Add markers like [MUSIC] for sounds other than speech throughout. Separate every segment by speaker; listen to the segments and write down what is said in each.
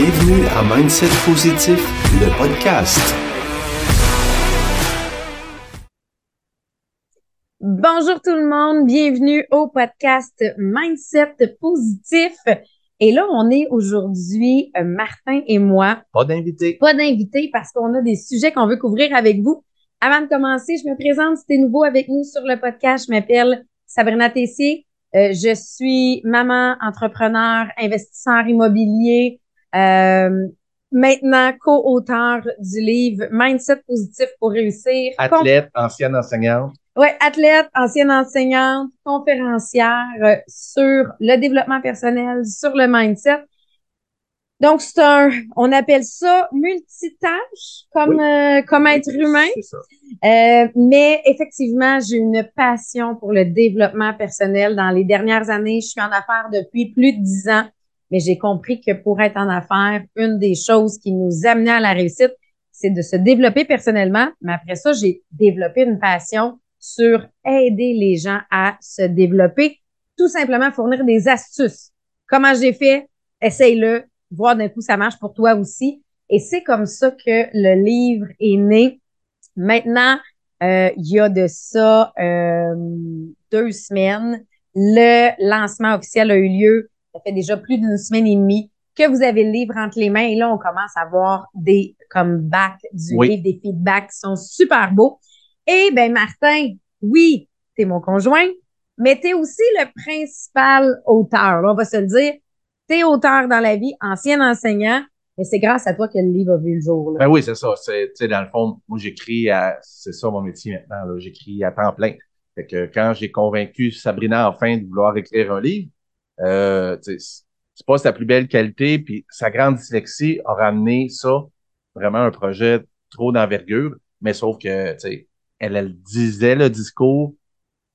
Speaker 1: Bienvenue à Mindset Positif, le podcast.
Speaker 2: Bonjour tout le monde, bienvenue au podcast Mindset Positif. Et là, on est aujourd'hui, euh, Martin et moi.
Speaker 3: Pas d'invité.
Speaker 2: Pas d'invité parce qu'on a des sujets qu'on veut couvrir avec vous. Avant de commencer, je me présente, si t'es nouveau avec nous sur le podcast, je m'appelle Sabrina Tessier. Euh, je suis maman, entrepreneur, investisseur immobilier, euh, maintenant co-auteur du livre Mindset positif pour réussir.
Speaker 3: Athlète, ancienne enseignante.
Speaker 2: Ouais, athlète, ancienne enseignante, conférencière euh, sur le développement personnel, sur le mindset. Donc, c'est un, on appelle ça multitâche comme, euh, comme être humain.
Speaker 3: Ça.
Speaker 2: Euh, mais effectivement, j'ai une passion pour le développement personnel. Dans les dernières années, je suis en affaires depuis plus de dix ans, mais j'ai compris que pour être en affaires, une des choses qui nous amenait à la réussite, c'est de se développer personnellement. Mais après ça, j'ai développé une passion sur aider les gens à se développer, tout simplement fournir des astuces. Comment j'ai fait? Essaye-le, voir d'un coup ça marche pour toi aussi. Et c'est comme ça que le livre est né. Maintenant, euh, il y a de ça euh, deux semaines. Le lancement officiel a eu lieu. Ça fait déjà plus d'une semaine et demie que vous avez le livre entre les mains. Et là, on commence à voir des comebacks du
Speaker 3: Oui.
Speaker 2: livre, des feedbacks qui sont super beaux. Et ben Martin, oui, t'es mon conjoint, mais t'es aussi le principal auteur. là, on va se le dire. T'es auteur dans la vie, ancien enseignant, mais c'est grâce à toi que le livre a vu le jour. Là.
Speaker 3: Ben oui, c'est ça. C'est, tu sais, dans le fond, moi, j'écris à, c'est ça mon métier maintenant, là. J'écris à temps plein. Fait que quand j'ai convaincu Sabrina enfin de vouloir écrire un livre, euh, c'est pas sa plus belle qualité, puis sa grande dyslexie a ramené ça, vraiment un projet trop d'envergure, mais sauf que, tu sais, elle, elle disait le discours,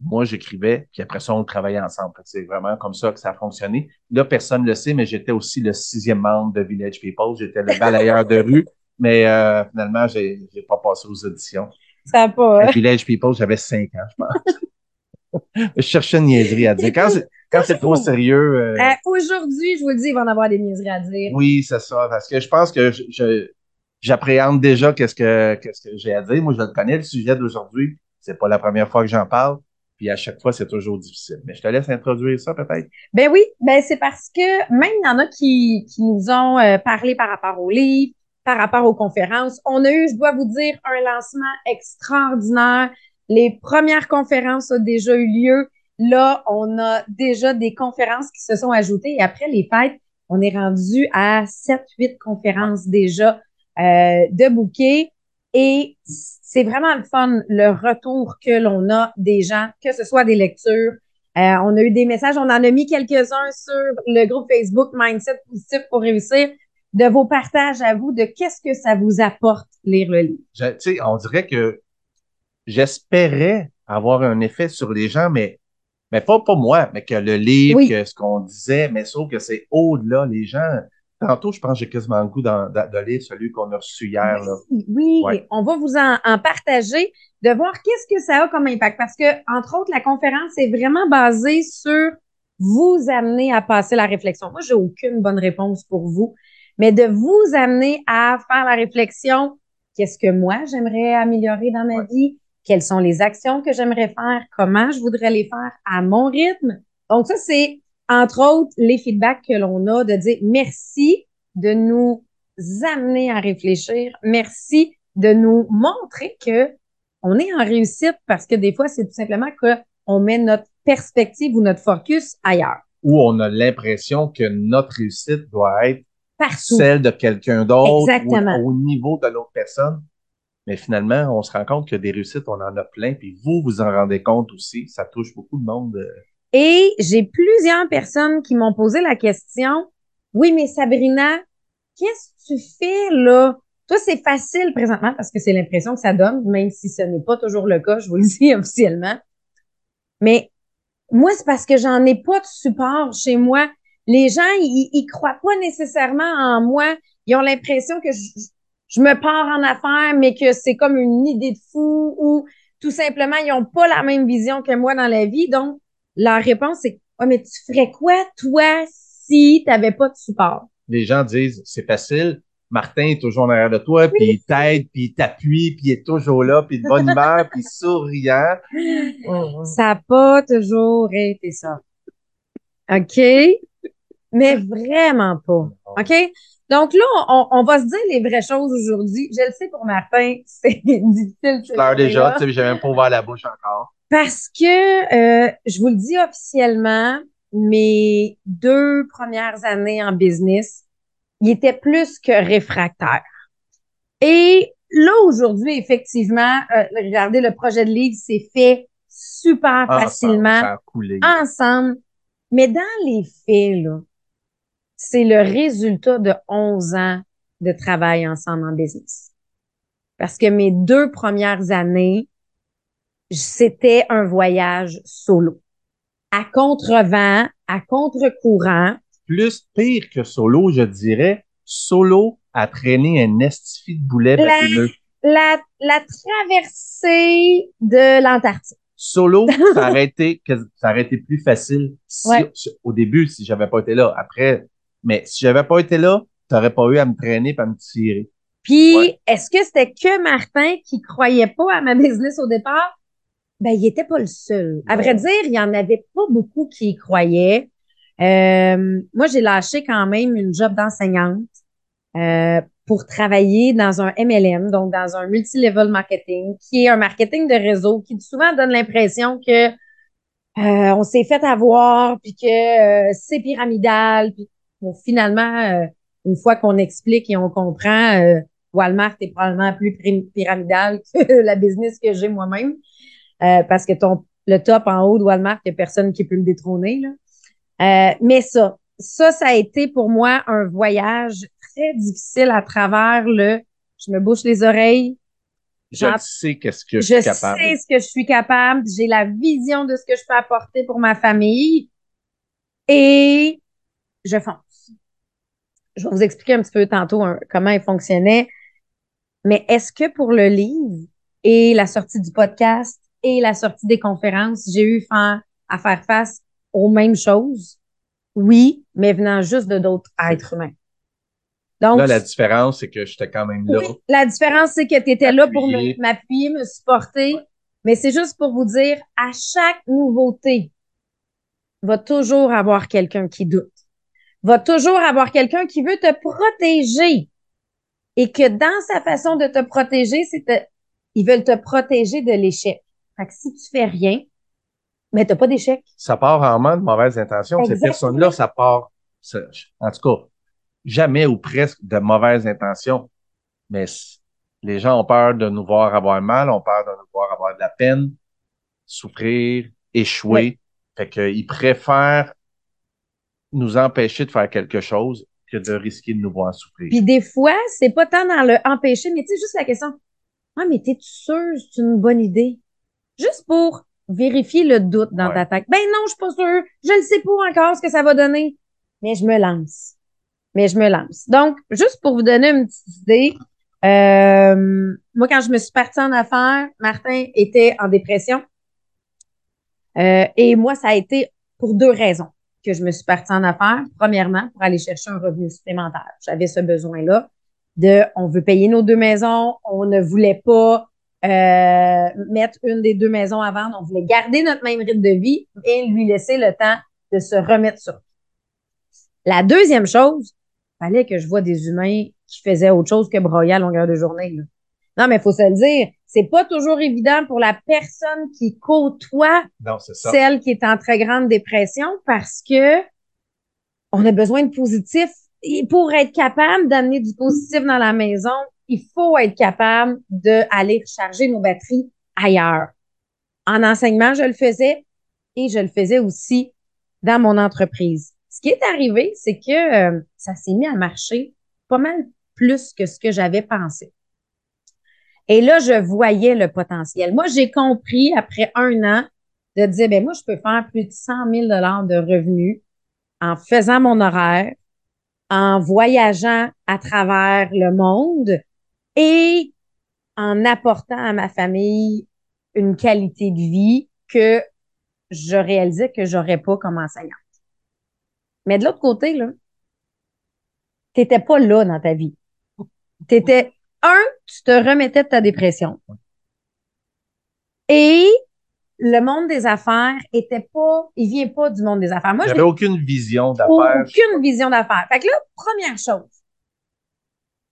Speaker 3: moi, j'écrivais, puis après ça, on travaillait ensemble. C'est vraiment comme ça que ça a fonctionné. Là, personne ne le sait, mais j'étais aussi le sixième membre de Village People. J'étais le balayeur de rue, mais euh, finalement, j'ai pas passé aux auditions.
Speaker 2: Ça pas.
Speaker 3: À Village People, j'avais cinq ans, je pense. [LAUGHS] je cherchais une niaiserie à dire. Quand quand c'est trop sérieux, euh,
Speaker 2: Euh, Aujourd'hui, je vous le dis, il va en avoir des niaiseries à dire.
Speaker 3: oui, c'est ça. Parce que je pense que je- j'appréhende déjà qu'est-ce que qu'est-ce que j'ai à dire. Moi, je le connais, le sujet d'aujourd'hui. C'est pas la première fois que j'en parle. Puis à chaque fois, c'est toujours difficile. Mais je te laisse introduire ça, peut-être.
Speaker 2: Ben oui, ben c'est parce que même il y en a qui, qui nous ont euh, parlé par rapport au livre, par rapport aux conférences. On a eu, je dois vous dire, un lancement extraordinaire. Les premières conférences ont déjà eu lieu. Là, on a déjà des conférences qui se sont ajoutées. Et après les fêtes, on est rendu à sept, huit conférences déjà euh, de bouquets. Et c'est vraiment le fun, le retour que l'on a des gens, que ce soit des lectures, euh, on a eu des messages, on en a mis quelques-uns sur le groupe Facebook Mindset Positif pour réussir, de vos partages à vous, de qu'est-ce que ça vous apporte lire le
Speaker 3: Tu on dirait que j'espérais avoir un effet sur les gens, mais, mais pas pour moi, mais que le livre,
Speaker 2: Oui.
Speaker 3: que ce qu'on disait, mais sauf que c'est au-delà. Les gens, tantôt, je pense que j'ai quasiment le goût de, de lire celui qu'on a reçu hier. Là.
Speaker 2: Oui, oui,
Speaker 3: Ouais.
Speaker 2: on va vous en, en partager, de voir qu'est-ce que ça a comme impact. Parce que, entre autres, la conférence est vraiment basée sur vous amener à passer la réflexion. Moi, j'ai aucune bonne réponse pour vous, mais de vous amener à faire la réflexion, qu'est-ce que moi j'aimerais améliorer dans ma
Speaker 3: Ouais.
Speaker 2: vie? Quelles sont les actions que j'aimerais faire? Comment je voudrais les faire à mon rythme? Donc, ça, c'est, entre autres, les feedbacks que l'on a de dire merci de nous amener à réfléchir. Merci de nous montrer que on est en réussite parce que des fois, c'est tout simplement que on met notre perspective ou notre focus ailleurs.
Speaker 3: Où on a l'impression que notre réussite doit être
Speaker 2: Partout.
Speaker 3: celle de quelqu'un d'autre ou au niveau de l'autre personne. Mais finalement, on se rend compte que des réussites, on en a plein, puis vous, vous en rendez compte aussi. Ça touche beaucoup de monde. euh,
Speaker 2: Et j'ai plusieurs personnes qui m'ont posé la question, oui, mais Sabrina, qu'est-ce que tu fais là? Toi, c'est facile présentement parce que c'est l'impression que ça donne, même si ce n'est pas toujours le cas, je vous le dis [LAUGHS] officiellement. Mais moi, c'est parce que j'en ai pas de support chez moi. Les gens, ils, ils croient pas nécessairement en moi. Ils ont l'impression que je, je me pars en affaires, mais que c'est comme une idée de fou ou tout simplement, ils ont pas la même vision que moi dans la vie. Donc, la réponse, c'est, ouais, mais tu ferais quoi, toi, si t'avais pas de support?
Speaker 3: les gens disent c'est facile. Martin est toujours en arrière de toi, puis il t'aide, puis il t'appuie, puis il est toujours là, puis de bonne humeur, puis souriant. [LAUGHS]
Speaker 2: Ça n'a pas toujours été ça. OK? Mais vraiment pas. OK? Donc là, on, on va se dire les vraies choses aujourd'hui. Je le sais pour Martin, [LAUGHS] c'est difficile.
Speaker 3: Je pleure déjà, tu sais, j'ai même pas ouvert la bouche encore.
Speaker 2: Parce que, euh, je vous le dis officiellement, mes deux premières années en business, il était plus que réfractaire. Et là, aujourd'hui, effectivement, euh, regardez, le projet de livre s'est fait super
Speaker 3: Ensemble,
Speaker 2: facilement, ensemble. Mais dans les faits, là, c'est le résultat de 11 ans de travail ensemble en business. Parce que mes deux premières années, c'était un voyage solo. À contre-vent, à contre-courant.
Speaker 3: Plus pire que solo, je dirais, solo a traîné un estifi de boulet
Speaker 2: La-. La, la traversée de l'Antarctique.
Speaker 3: Solo, [LAUGHS] ça aurait été, ça aurait été plus facile si,
Speaker 2: Ouais.
Speaker 3: si- au début, si j'avais pas été là. Après, mais si j'avais pas été là, t'aurais pas eu à me traîner et à me tirer.
Speaker 2: Puis,
Speaker 3: Ouais.
Speaker 2: est-ce que c'était que Martin qui croyait pas à ma business au départ? Ben, il était pas le seul. À vrai dire, il y en avait pas beaucoup qui y croyaient. Euh, moi, j'ai lâché quand même une job d'enseignante euh, pour travailler dans un MLM, donc dans un multi-level marketing, qui est un marketing de réseau qui souvent donne l'impression que euh, on s'est fait avoir, puis que c'est pyramidal, puis finalement, euh, une fois qu'on explique et on comprend, euh, Walmart est probablement plus pyramidal que [LAUGHS] la business que j'ai moi-même, euh, parce que ton le top en haut de Walmart, il n'y a personne qui peut le détrôner. Là. Euh, mais ça, ça, ça a été pour moi un voyage très difficile à travers le je me bouche les oreilles,
Speaker 3: Je sais qu'est-ce que je
Speaker 2: je
Speaker 3: suis capable.
Speaker 2: sais ce que je suis capable, j'ai la vision de ce que je peux apporter pour ma famille et je fonce. Je vais vous expliquer un petit peu tantôt hein, comment il fonctionnait. Mais est-ce que pour le livre et la sortie du podcast et la sortie des conférences, j'ai eu à faire face aux mêmes choses? Oui, mais venant juste de d'autres êtres humains. Donc,
Speaker 3: Là, la différence, c'est que j'étais quand même là.
Speaker 2: oui, la différence, c'est que tu étais là pour
Speaker 3: M'appuyer.
Speaker 2: me supporter. Mais c'est juste pour vous dire, à chaque nouveauté, va toujours avoir quelqu'un qui doute. Va toujours avoir quelqu'un qui veut te protéger. Et que dans sa façon de te protéger, c'est te- ils veulent te protéger de l'échec. Fait que si tu fais rien, mais t'as pas d'échec.
Speaker 3: Ça part rarement de mauvaises intentions. Ces personnes-là, ça part, ça- en tout cas, jamais ou presque de mauvaises intentions. Mais les gens ont peur de nous voir avoir mal, ont peur de nous voir avoir de la peine, souffrir, échouer.
Speaker 2: Oui.
Speaker 3: Fait qu'ils préfèrent nous empêcher de faire quelque chose que de risquer de nous voir souffrir.
Speaker 2: Puis des fois, c'est pas tant dans le empêcher, mais tu sais, juste la question, ah, mais t'es-tu sûr que c'est une bonne idée? Juste pour vérifier le doute dans
Speaker 3: Ouais.
Speaker 2: ta tête. Ben non, je suis pas sûre. Je ne sais pas encore ce que ça va donner. Mais je me lance. Mais je me lance. Donc, juste pour vous donner une petite idée, euh, moi, quand je me suis partie en affaires, Martin était en dépression. Euh, et moi, ça a été pour deux raisons que je me suis partie en affaires. Premièrement, pour aller chercher un revenu supplémentaire. J'avais ce besoin-là de, on veut payer nos deux maisons, on ne voulait pas euh, mettre une des deux maisons à vendre, on voulait garder notre même rythme de vie et lui laisser le temps de se remettre sur. La deuxième chose, fallait que je vois des humains qui faisaient autre chose que broyer à longueur de journée. là. Non, mais il faut se le dire, c'est pas toujours évident pour la personne qui côtoie
Speaker 3: Non,
Speaker 2: celle qui est en très grande dépression parce que on a besoin de positif. Et pour être capable d'amener du positif dans la maison, il faut être capable d'aller recharger nos batteries ailleurs. En enseignement, je le faisais et je le faisais aussi dans mon entreprise. Ce qui est arrivé, c'est que euh, ça s'est mis à marcher pas mal plus que ce que j'avais pensé. Et là, je voyais le potentiel. Moi, j'ai compris après un an de dire, ben moi, je peux faire plus de 100 000 dollars de revenus en faisant mon horaire, en voyageant à travers le monde et en apportant à ma famille une qualité de vie que je réalisais que j'aurais pas comme enseignante. Mais de l'autre côté, là, t'étais pas là dans ta vie. T'étais, un, tu te remettais de ta dépression. Et le monde des affaires était pas, il vient pas du monde des affaires. Moi,
Speaker 3: J'avais aucune vision d'affaires.
Speaker 2: aucune vision d'affaires. Fait que là, première chose,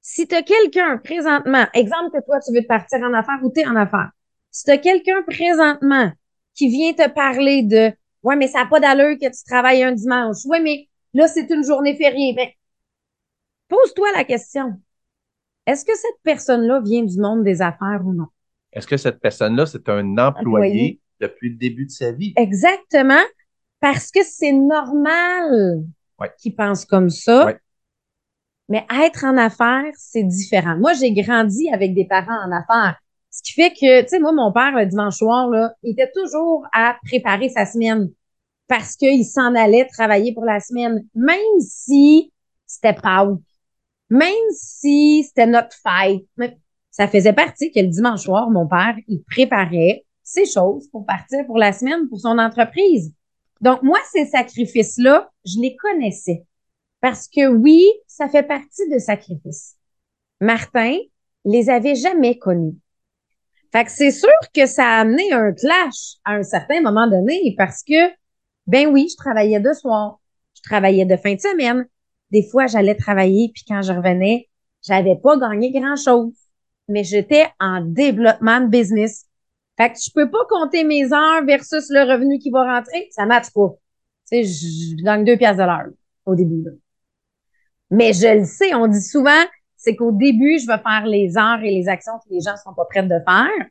Speaker 2: si tu as quelqu'un présentement, exemple que toi, tu veux te partir en affaires ou tu es en affaires, si tu as quelqu'un présentement qui vient te parler de Ouais, mais ça n'a pas d'allure que tu travailles un dimanche. Ouais, mais là, c'est une journée fériée. Ben, pose-toi la question. Est-ce que cette personne-là vient du monde des affaires ou non?
Speaker 3: Est-ce que cette personne-là, c'est un employé
Speaker 2: Employé.
Speaker 3: depuis le début de sa vie?
Speaker 2: Exactement, parce que c'est normal
Speaker 3: Ouais.
Speaker 2: qu'ils pensent comme ça.
Speaker 3: Ouais.
Speaker 2: Mais être en affaires, c'est différent. Moi, j'ai grandi avec des parents en affaires. Ce qui fait que, tu sais, moi, mon père, le dimanche soir, là, il était toujours à préparer sa semaine parce qu'il s'en allait travailler pour la semaine, même si c'était Pâques, même si c'était notre fête. Ça faisait partie que le dimanche soir, mon père, il préparait ses choses pour partir pour la semaine pour son entreprise. Donc, moi, ces sacrifices-là, je les connaissais. Parce que oui, ça fait partie de sacrifices. Martin les avait jamais connus. Fait que c'est sûr que ça a amené un clash à un certain moment donné parce que, ben oui, je travaillais de soir, je travaillais de fin de semaine. Des fois, j'allais travailler, puis quand je revenais, j'avais pas gagné grand-chose. Mais j'étais en développement de business. Fait que je peux pas compter mes heures versus le revenu qui va rentrer. Ça matche pas. Tu sais, je gagne deux piastres de l'heure au début. Mais je le sais, on dit souvent, c'est qu'au début, je vais faire les heures et les actions que les gens sont pas prêts de faire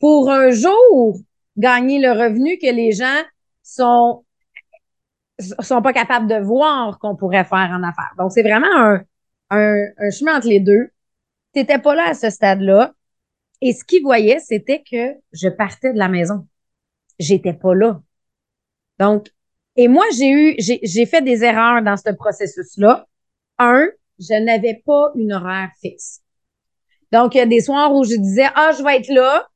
Speaker 2: pour un jour gagner le revenu que les gens sont sont pas capables de voir qu'on pourrait faire en affaires. Donc, c'est vraiment un, un, un chemin entre les deux. T'étais pas là à ce stade-là. Et ce qu'ils voyaient, c'était que je partais de la maison. J'étais pas là. Donc, et moi, j'ai eu, j'ai, j'ai fait des erreurs dans ce processus-là. Un, je n'avais pas une horaire fixe. Donc, il y a des soirs où je disais, ah, je vais être là.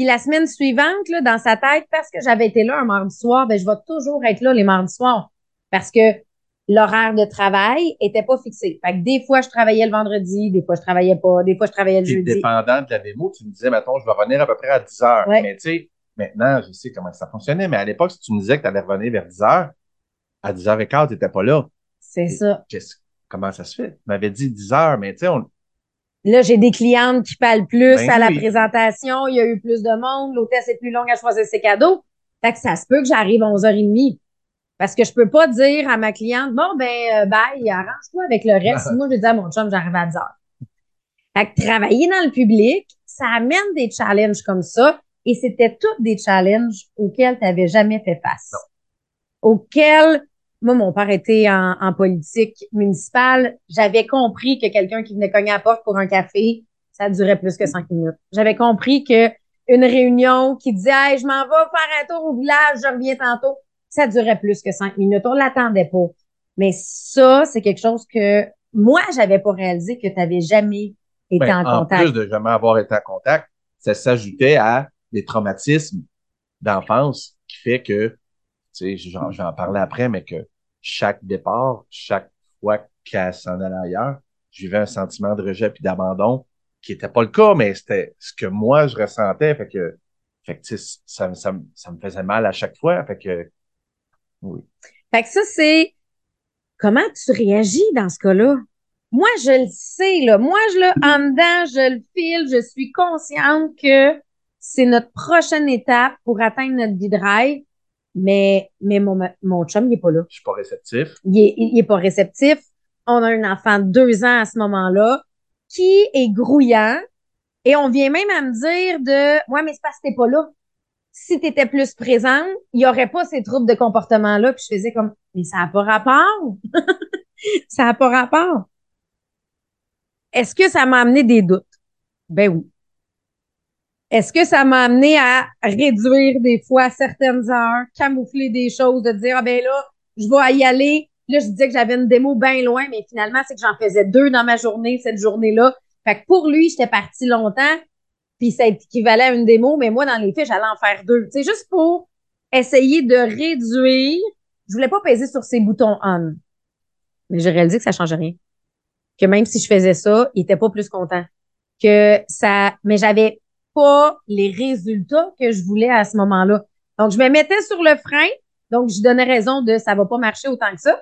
Speaker 2: Puis la semaine suivante, là, dans sa tête, parce que j'avais été là un mardi soir, ben, je vais toujours être là les mardis soirs. Parce que l'horaire de travail était pas fixé. Fait que des fois, je travaillais le vendredi, des fois, je travaillais pas, des fois, je travaillais le
Speaker 3: Puis,
Speaker 2: jeudi.
Speaker 3: dépendant de la démo, tu me disais, mettons, je vais revenir à peu près à 10 heures.
Speaker 2: Ouais.
Speaker 3: Mais tu sais, maintenant, je sais comment ça fonctionnait, mais à l'époque, si tu me disais que tu allais revenir vers 10 heures, à 10 h 15 tu n'étais pas là.
Speaker 2: C'est ça.
Speaker 3: Comment ça se fait? Tu m'avais dit 10 heures, mais tu sais, on...
Speaker 2: Là, j'ai des clientes qui parlent plus
Speaker 3: Ben
Speaker 2: à la
Speaker 3: oui.
Speaker 2: présentation. Il y a eu plus de monde. L'hôtesse est plus longue à choisir ses cadeaux. Fait que ça se peut que j'arrive à 11h30. Parce que je peux pas dire à ma cliente, bon, ben, euh, bye, arrange-toi avec le reste. [LAUGHS] Moi, je dis à mon chum, j'arrive à 10h. Fait que travailler dans le public, ça amène des challenges comme ça. Et c'était tous des challenges auxquels tu n'avais jamais fait face. Auxquels, moi, mon père était en, en politique municipale. J'avais compris que quelqu'un qui venait cogner à la porte pour un café, ça durait plus que cinq minutes. J'avais compris que une réunion qui disait, hey, je m'en vais faire un tour au village, je reviens tantôt, ça durait plus que cinq minutes. On l'attendait pas. Mais ça, c'est quelque chose que moi, j'avais pas réalisé que tu n'avais jamais été
Speaker 3: ben,
Speaker 2: en
Speaker 3: en
Speaker 2: contact.
Speaker 3: plus de jamais avoir été en contact, ça s'ajoutait à des traumatismes d'enfance qui fait que, tu sais, j'en j'en parlais après, mais que chaque départ, chaque fois qu'elle s'en allait ailleurs, je vivais un sentiment de rejet puis d'abandon qui était pas le cas, mais c'était ce que moi je ressentais, fait que, fait que ça, ça, me- ça me faisait mal à chaque fois, fait que, oui.
Speaker 2: Fait que ça, c'est comment tu réagis dans ce cas-là? Moi, je le sais, là. Moi, je le, en dedans, je le file, je suis consciente que c'est notre prochaine étape pour atteindre notre vie de rêve. Mais, mais mon, mon chum, il est pas là.
Speaker 3: Je suis pas réceptif.
Speaker 2: Il est, il est pas réceptif. On a un enfant de deux ans à ce moment-là qui est grouillant. Et on vient même à me dire de, ouais, mais c'est parce que t'es pas là. Si t'étais plus présente, il y aurait pas ces troubles de comportement-là. Puis je faisais comme, mais ça n'a pas rapport. [LAUGHS] ça n'a pas rapport. Est-ce que ça m'a amené des doutes? Ben oui. Est-ce que ça m'a amené à réduire des fois certaines heures, camoufler des choses, de dire, ah ben là, je vais y aller. Là, je disais que j'avais une démo bien loin, mais finalement, c'est que j'en faisais deux dans ma journée, cette journée-là. Fait que pour lui, j'étais partie longtemps, puis ça équivalait à une démo, mais moi, dans les faits, j'allais en faire deux. C'est juste pour essayer de réduire. Je voulais pas peser sur ces boutons on. Mais j'ai réalisé que ça change rien. que même si je faisais ça, il était pas plus content. Que ça, mais j'avais pas les résultats que je voulais à ce moment-là. Donc, je me mettais sur le frein. Donc, je donnais raison de ça va pas marcher autant que ça.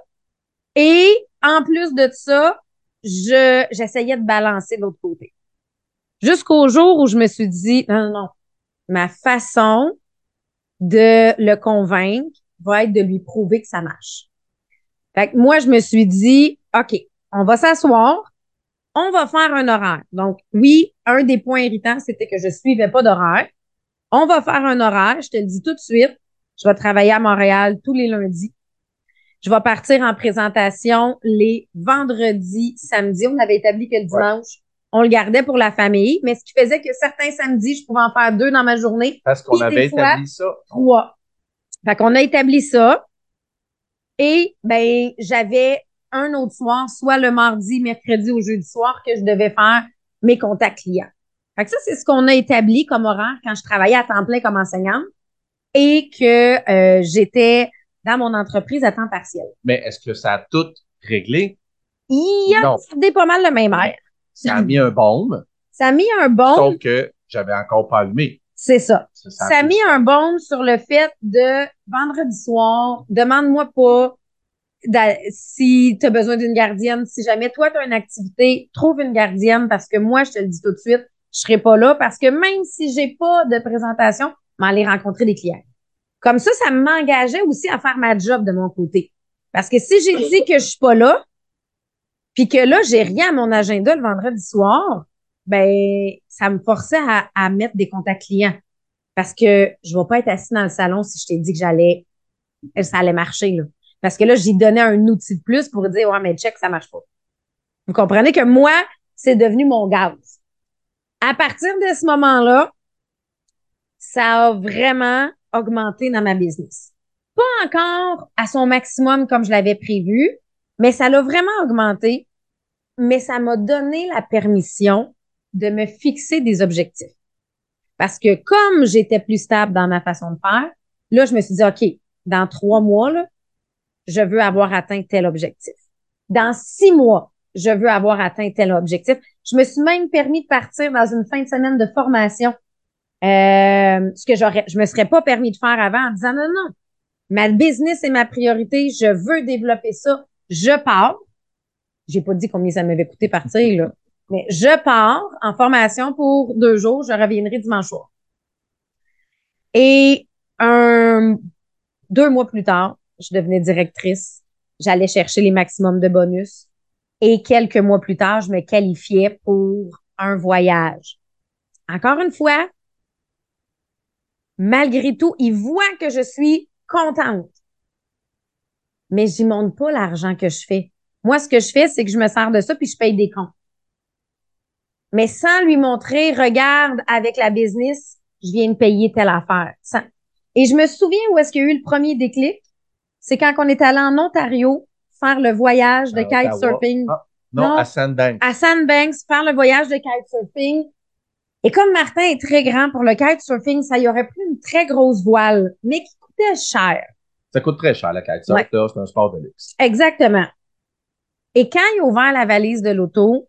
Speaker 2: Et en plus de ça, je, j'essayais de balancer de l'autre côté. Jusqu'au jour où je me suis dit, non, non, non, ma façon de le convaincre va être de lui prouver que ça marche. Fait que moi, je me suis dit, OK, on va s'asseoir, on va faire un horaire. Donc, oui, un des points irritants, c'était que je suivais pas d'horaire. On va faire un horaire, je te le dis tout de suite. Je vais travailler à Montréal tous les lundis. Je vais partir en présentation les vendredis, samedis. On avait établi que le dimanche, on le gardait pour la famille, mais ce qui faisait que certains samedis, je pouvais en faire deux dans ma journée.
Speaker 3: Parce qu'on avait établi ça.
Speaker 2: Trois. Fait qu'on a établi ça. Et ben, j'avais un autre soir, soit le mardi, mercredi ou jeudi soir, que je devais faire mes contacts clients. Fait que ça, c'est ce qu'on a établi comme horaire quand je travaillais à temps plein comme enseignante et que euh, j'étais dans mon entreprise à temps partiel.
Speaker 3: Mais est-ce que ça a tout réglé?
Speaker 2: Il a gardé pas mal le même air.
Speaker 3: Ça a mis un baume,
Speaker 2: Ça a mis un bon,
Speaker 3: sauf que j'avais encore pas allumé.
Speaker 2: c'est ça.
Speaker 3: Ça,
Speaker 2: Ça a mis un bon sur le fait de vendredi soir, demande-moi pas si tu as besoin d'une gardienne. Si jamais toi, tu as une activité, trouve une gardienne parce que moi, je te le dis tout de suite, je serai pas là parce que même si j'ai pas de présentation, je vais aller rencontrer des clients. Comme ça, ça m'engageait aussi à faire ma job de mon côté. Parce que si j'ai dit que je suis pas là, puis que là, j'ai rien à mon agenda le vendredi soir, ben, ça me forçait à, à mettre des contacts clients. Parce que je vais pas être assis dans le salon si je t'ai dit que j'allais, ça allait marcher, là. Parce que là, j'y donnais un outil de plus pour dire, ouais, mais check, ça marche pas. Vous comprenez que moi, c'est devenu mon gaz. À partir de ce moment-là, ça a vraiment augmenté dans ma business. Pas encore à son maximum comme je l'avais prévu, mais ça l'a vraiment augmenté. Mais ça m'a donné la permission de me fixer des objectifs. Parce que comme j'étais plus stable dans ma façon de faire, là, je me suis dit, OK, dans trois mois, là, je veux avoir atteint tel objectif. Dans six mois, je veux avoir atteint tel objectif. Je me suis même permis de partir dans une fin de semaine de formation, euh, ce que j'aurais, je me serais pas permis de faire avant en disant non, non, ma business est ma priorité, je veux développer ça, je pars. J'ai pas dit combien ça m'avait coûté partir, là. Mais je pars en formation pour deux jours, je reviendrai dimanche soir. Et un, deux mois plus tard, je devenais directrice. J'allais chercher les maximums de bonus. Et quelques mois plus tard, je me qualifiais pour un voyage. Encore une fois, malgré tout, ils voient que je suis contente. Mais j'y montre pas l'argent que je fais. Moi, ce que je fais, c'est que je me sers de ça puis je paye des comptes. Mais sans lui montrer, regarde, avec la business, je viens de payer telle affaire. Et je me souviens où est-ce qu'il y a eu le premier déclic? C'est quand on est allé en Ontario faire le voyage de kitesurfing
Speaker 3: Ah, non,
Speaker 2: Non.
Speaker 3: à Sandbank.
Speaker 2: à Sandbanks, faire le voyage de kitesurfing. Et comme Martin est très grand pour le kitesurfing, ça y aurait pris une très grosse voile, mais qui coûtait cher.
Speaker 3: Ça coûte très cher, la kitesurf,
Speaker 2: Ouais.
Speaker 3: C'est un sport de luxe.
Speaker 2: Exactement. Et quand il a ouvert la valise de l'auto,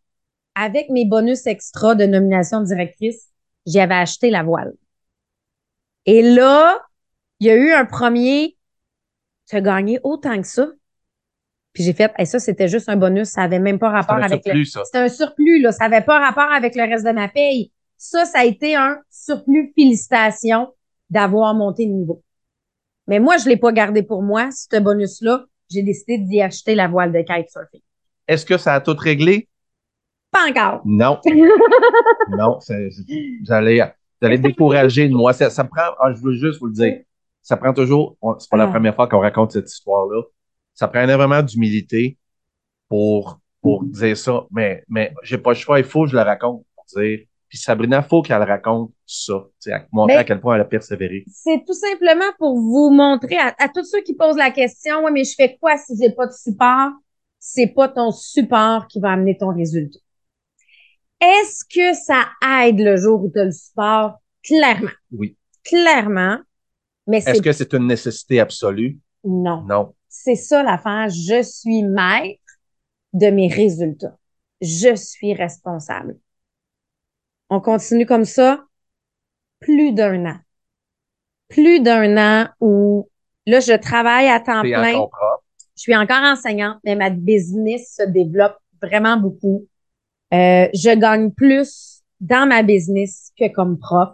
Speaker 2: avec mes bonus extra de nomination de directrice, j'y avais acheté la voile. Et là, il y a eu un premier, tu as gagné autant que ça. Puis j'ai fait, et ça, c'était juste un bonus, ça avait même pas rapport avec le,
Speaker 3: surplus,
Speaker 2: c'était un surplus, là. Ça n'avait pas rapport avec le reste de ma paye. Ça, ça a été un surplus. Félicitations d'avoir monté de niveau. Mais moi, je l'ai pas gardé pour moi, ce bonus-là. J'ai décidé d'y acheter la voile de kitesurfing.
Speaker 3: Est-ce que ça a tout réglé?
Speaker 2: Pas encore.
Speaker 3: Non. [LAUGHS] non, allez décourager de moi. Ça, ça me prend, ah, je veux juste vous le dire, ça prend toujours, c'est pas la
Speaker 2: Ah.
Speaker 3: première fois qu'on raconte cette histoire-là, ça prend énormément d'humilité pour, pour dire ça, mais, mais j'ai pas le choix, il faut que je le raconte pour dire. Puis Sabrina, faut qu'elle raconte ça, montrer à quel point elle a persévéré.
Speaker 2: C'est tout simplement pour vous montrer à, à tous ceux qui posent la question, ouais, mais je fais quoi si j'ai pas de support? C'est pas ton support qui va amener ton résultat. Est-ce que ça aide le jour où tu as le support? Clairement.
Speaker 3: Oui.
Speaker 2: Clairement.
Speaker 3: Est-ce que c'est une nécessité absolue?
Speaker 2: non.
Speaker 3: Non.
Speaker 2: C'est ça l'affaire. Je suis maître de mes résultats. je suis responsable. On continue comme ça plus d'un an. Plus d'un an où là, je travaille à temps plein.
Speaker 3: encore.
Speaker 2: Je suis encore enseignante, mais ma business se développe vraiment beaucoup. Euh, je gagne plus dans ma business que comme prof.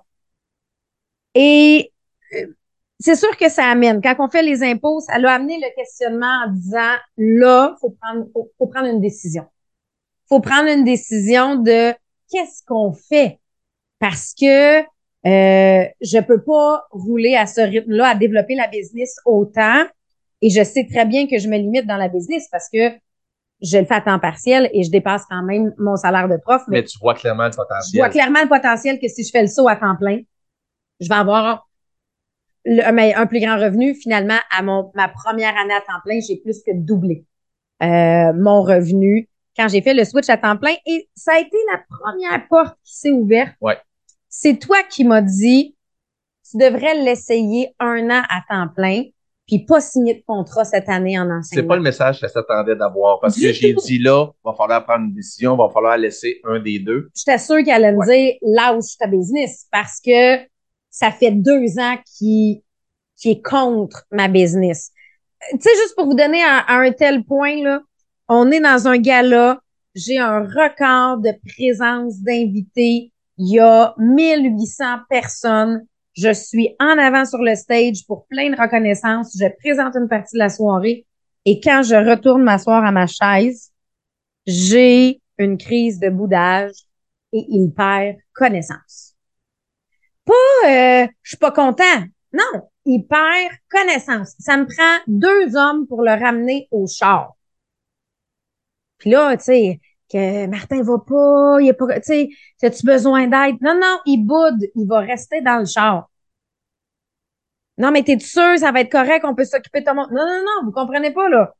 Speaker 2: Et euh, c'est sûr que ça amène. Quand on fait les impôts, ça a amené le questionnement en disant là, faut prendre, faut, faut prendre une décision. Faut prendre une décision de qu'est-ce qu'on fait? Parce que euh, je peux pas rouler à ce rythme-là, à développer la business autant. Et je sais très bien que je me limite dans la business parce que je le fais à temps partiel et je dépasse quand même mon salaire de prof.
Speaker 3: Mais tu vois clairement le
Speaker 2: je
Speaker 3: potentiel.
Speaker 2: vois clairement le potentiel que si je fais le saut à temps plein, je vais avoir le- un, meille- un plus grand revenu. Finalement, à mon, ma première année à temps plein, j'ai plus que doublé euh, mon revenu quand j'ai fait le switch à temps plein. Et ça a été la première porte qui s'est ouverte.
Speaker 3: Ouais.
Speaker 2: C'est toi qui m'as dit, tu devrais l'essayer un an à temps plein, puis pas signer de contrat cette année en
Speaker 3: C'est
Speaker 2: enseignement.
Speaker 3: pas le message que s'attendait d'avoir parce
Speaker 2: Du
Speaker 3: que j'ai dit là, va falloir prendre une décision, va falloir laisser un des deux.
Speaker 2: j'étais sûre qu'elle allait me dire lâche ta business parce que ça fait deux ans qu'il qui est contre ma business. Tu sais, juste pour vous donner à, à un tel point, là, on est dans un gala, j'ai un record de présence d'invités. Il y a 1800 personnes. Je suis en avant sur le stage pour plein de reconnaissances. Je présente une partie de la soirée. Et quand je retourne m'asseoir à ma chaise, j'ai une crise de boudage et il perd connaissance. Pas, euh, je suis pas content. Non, il perd connaissance. Ça me prend deux hommes pour le ramener au char. Puis là, tu sais, que Martin va pas, il est pas, tu as-tu besoin d'aide? Non, non, il boude, il va rester dans le char. Non, mais t'es sûr, ça va être correct, on peut s'occuper de ton monde? Non, non, non, vous comprenez pas, là.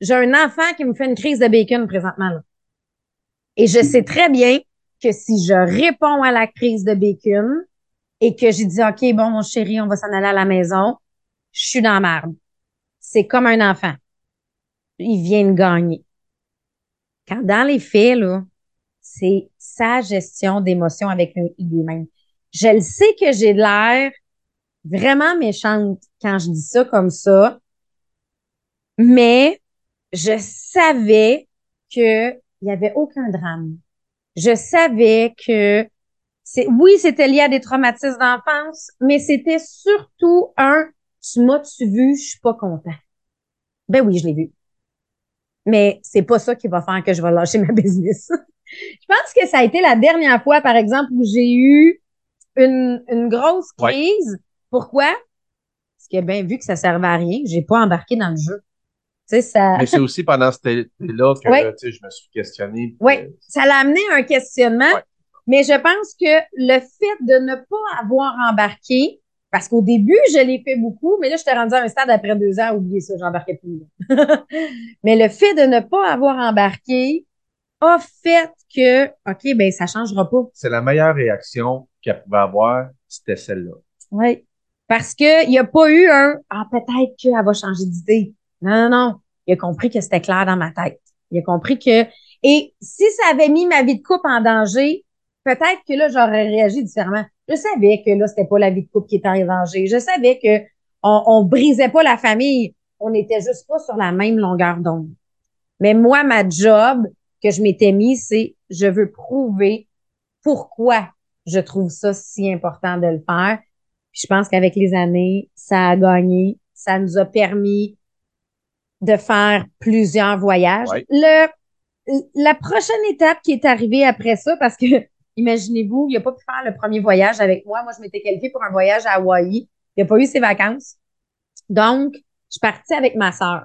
Speaker 2: J'ai un enfant qui me fait une crise de bacon présentement. Et je sais très bien que si je réponds à la crise de bacon et que j'ai dit, OK, bon, mon chéri, on va s'en aller à la maison, je suis dans la merde. C'est comme un enfant. Il vient de gagner. Quand dans les faits, là, c'est sa gestion d'émotions avec lui- lui-même. Je le sais que j'ai l'air vraiment méchante quand je dis ça comme ça, mais je savais que il y avait aucun drame. Je savais que c'est oui, c'était lié à des traumatismes d'enfance, mais c'était surtout un tu m'as-tu vu, je suis pas content. Ben oui, je l'ai vu. Mais c'est pas ça qui va faire que je vais lâcher ma [LAUGHS] business. je pense que ça a été la dernière fois, par exemple, où j'ai eu une, une grosse
Speaker 3: Ouais.
Speaker 2: crise. Pourquoi? Parce que ben vu que ça servait à rien, j'ai pas embarqué dans le jeu. Tu sais, ça.
Speaker 3: Mais c'est aussi pendant ce [LAUGHS] là que
Speaker 2: Ouais.
Speaker 3: je me suis questionné.
Speaker 2: Oui,
Speaker 3: Euh,
Speaker 2: ça l'a amené à un questionnement,
Speaker 3: Ouais.
Speaker 2: Mais je pense que le fait de ne pas avoir embarqué, parce qu'au début, je l'ai fait beaucoup, mais là, je t'ai rendu à un stade après deux ans, oubliez ça, j'embarquais plus. [LAUGHS] mais le fait de ne pas avoir embarqué a fait que, OK, ben ça changera pas.
Speaker 3: C'est la meilleure réaction qu'elle pouvait avoir, c'était celle-là.
Speaker 2: Oui. Parce que il n'y a pas eu un Ah, peut-être qu'elle va changer d'idée. Non, non, non. Il a compris que c'était clair dans ma tête. Il a compris que. Et si ça avait mis ma vie de couple en danger, peut-être que là, j'aurais réagi différemment. Je savais que là, c'était pas la vie de couple qui était en danger. Je savais que on, on brisait pas la famille. On n'était juste pas sur la même longueur d'onde. Mais moi, ma job que je m'étais mis, c'est je veux prouver pourquoi je trouve ça si important de le faire. Puis je pense qu'avec les années, ça a gagné. Ça nous a permis de faire plusieurs voyages.
Speaker 3: Ouais.
Speaker 2: Le, la prochaine étape qui est arrivée après ça, parce que imaginez-vous, il n'a pas pu faire le premier voyage avec moi. Moi, je m'étais qualifiée pour un voyage à Hawaï. Il n'a pas eu ses vacances. Donc, je suis partie avec ma sœur.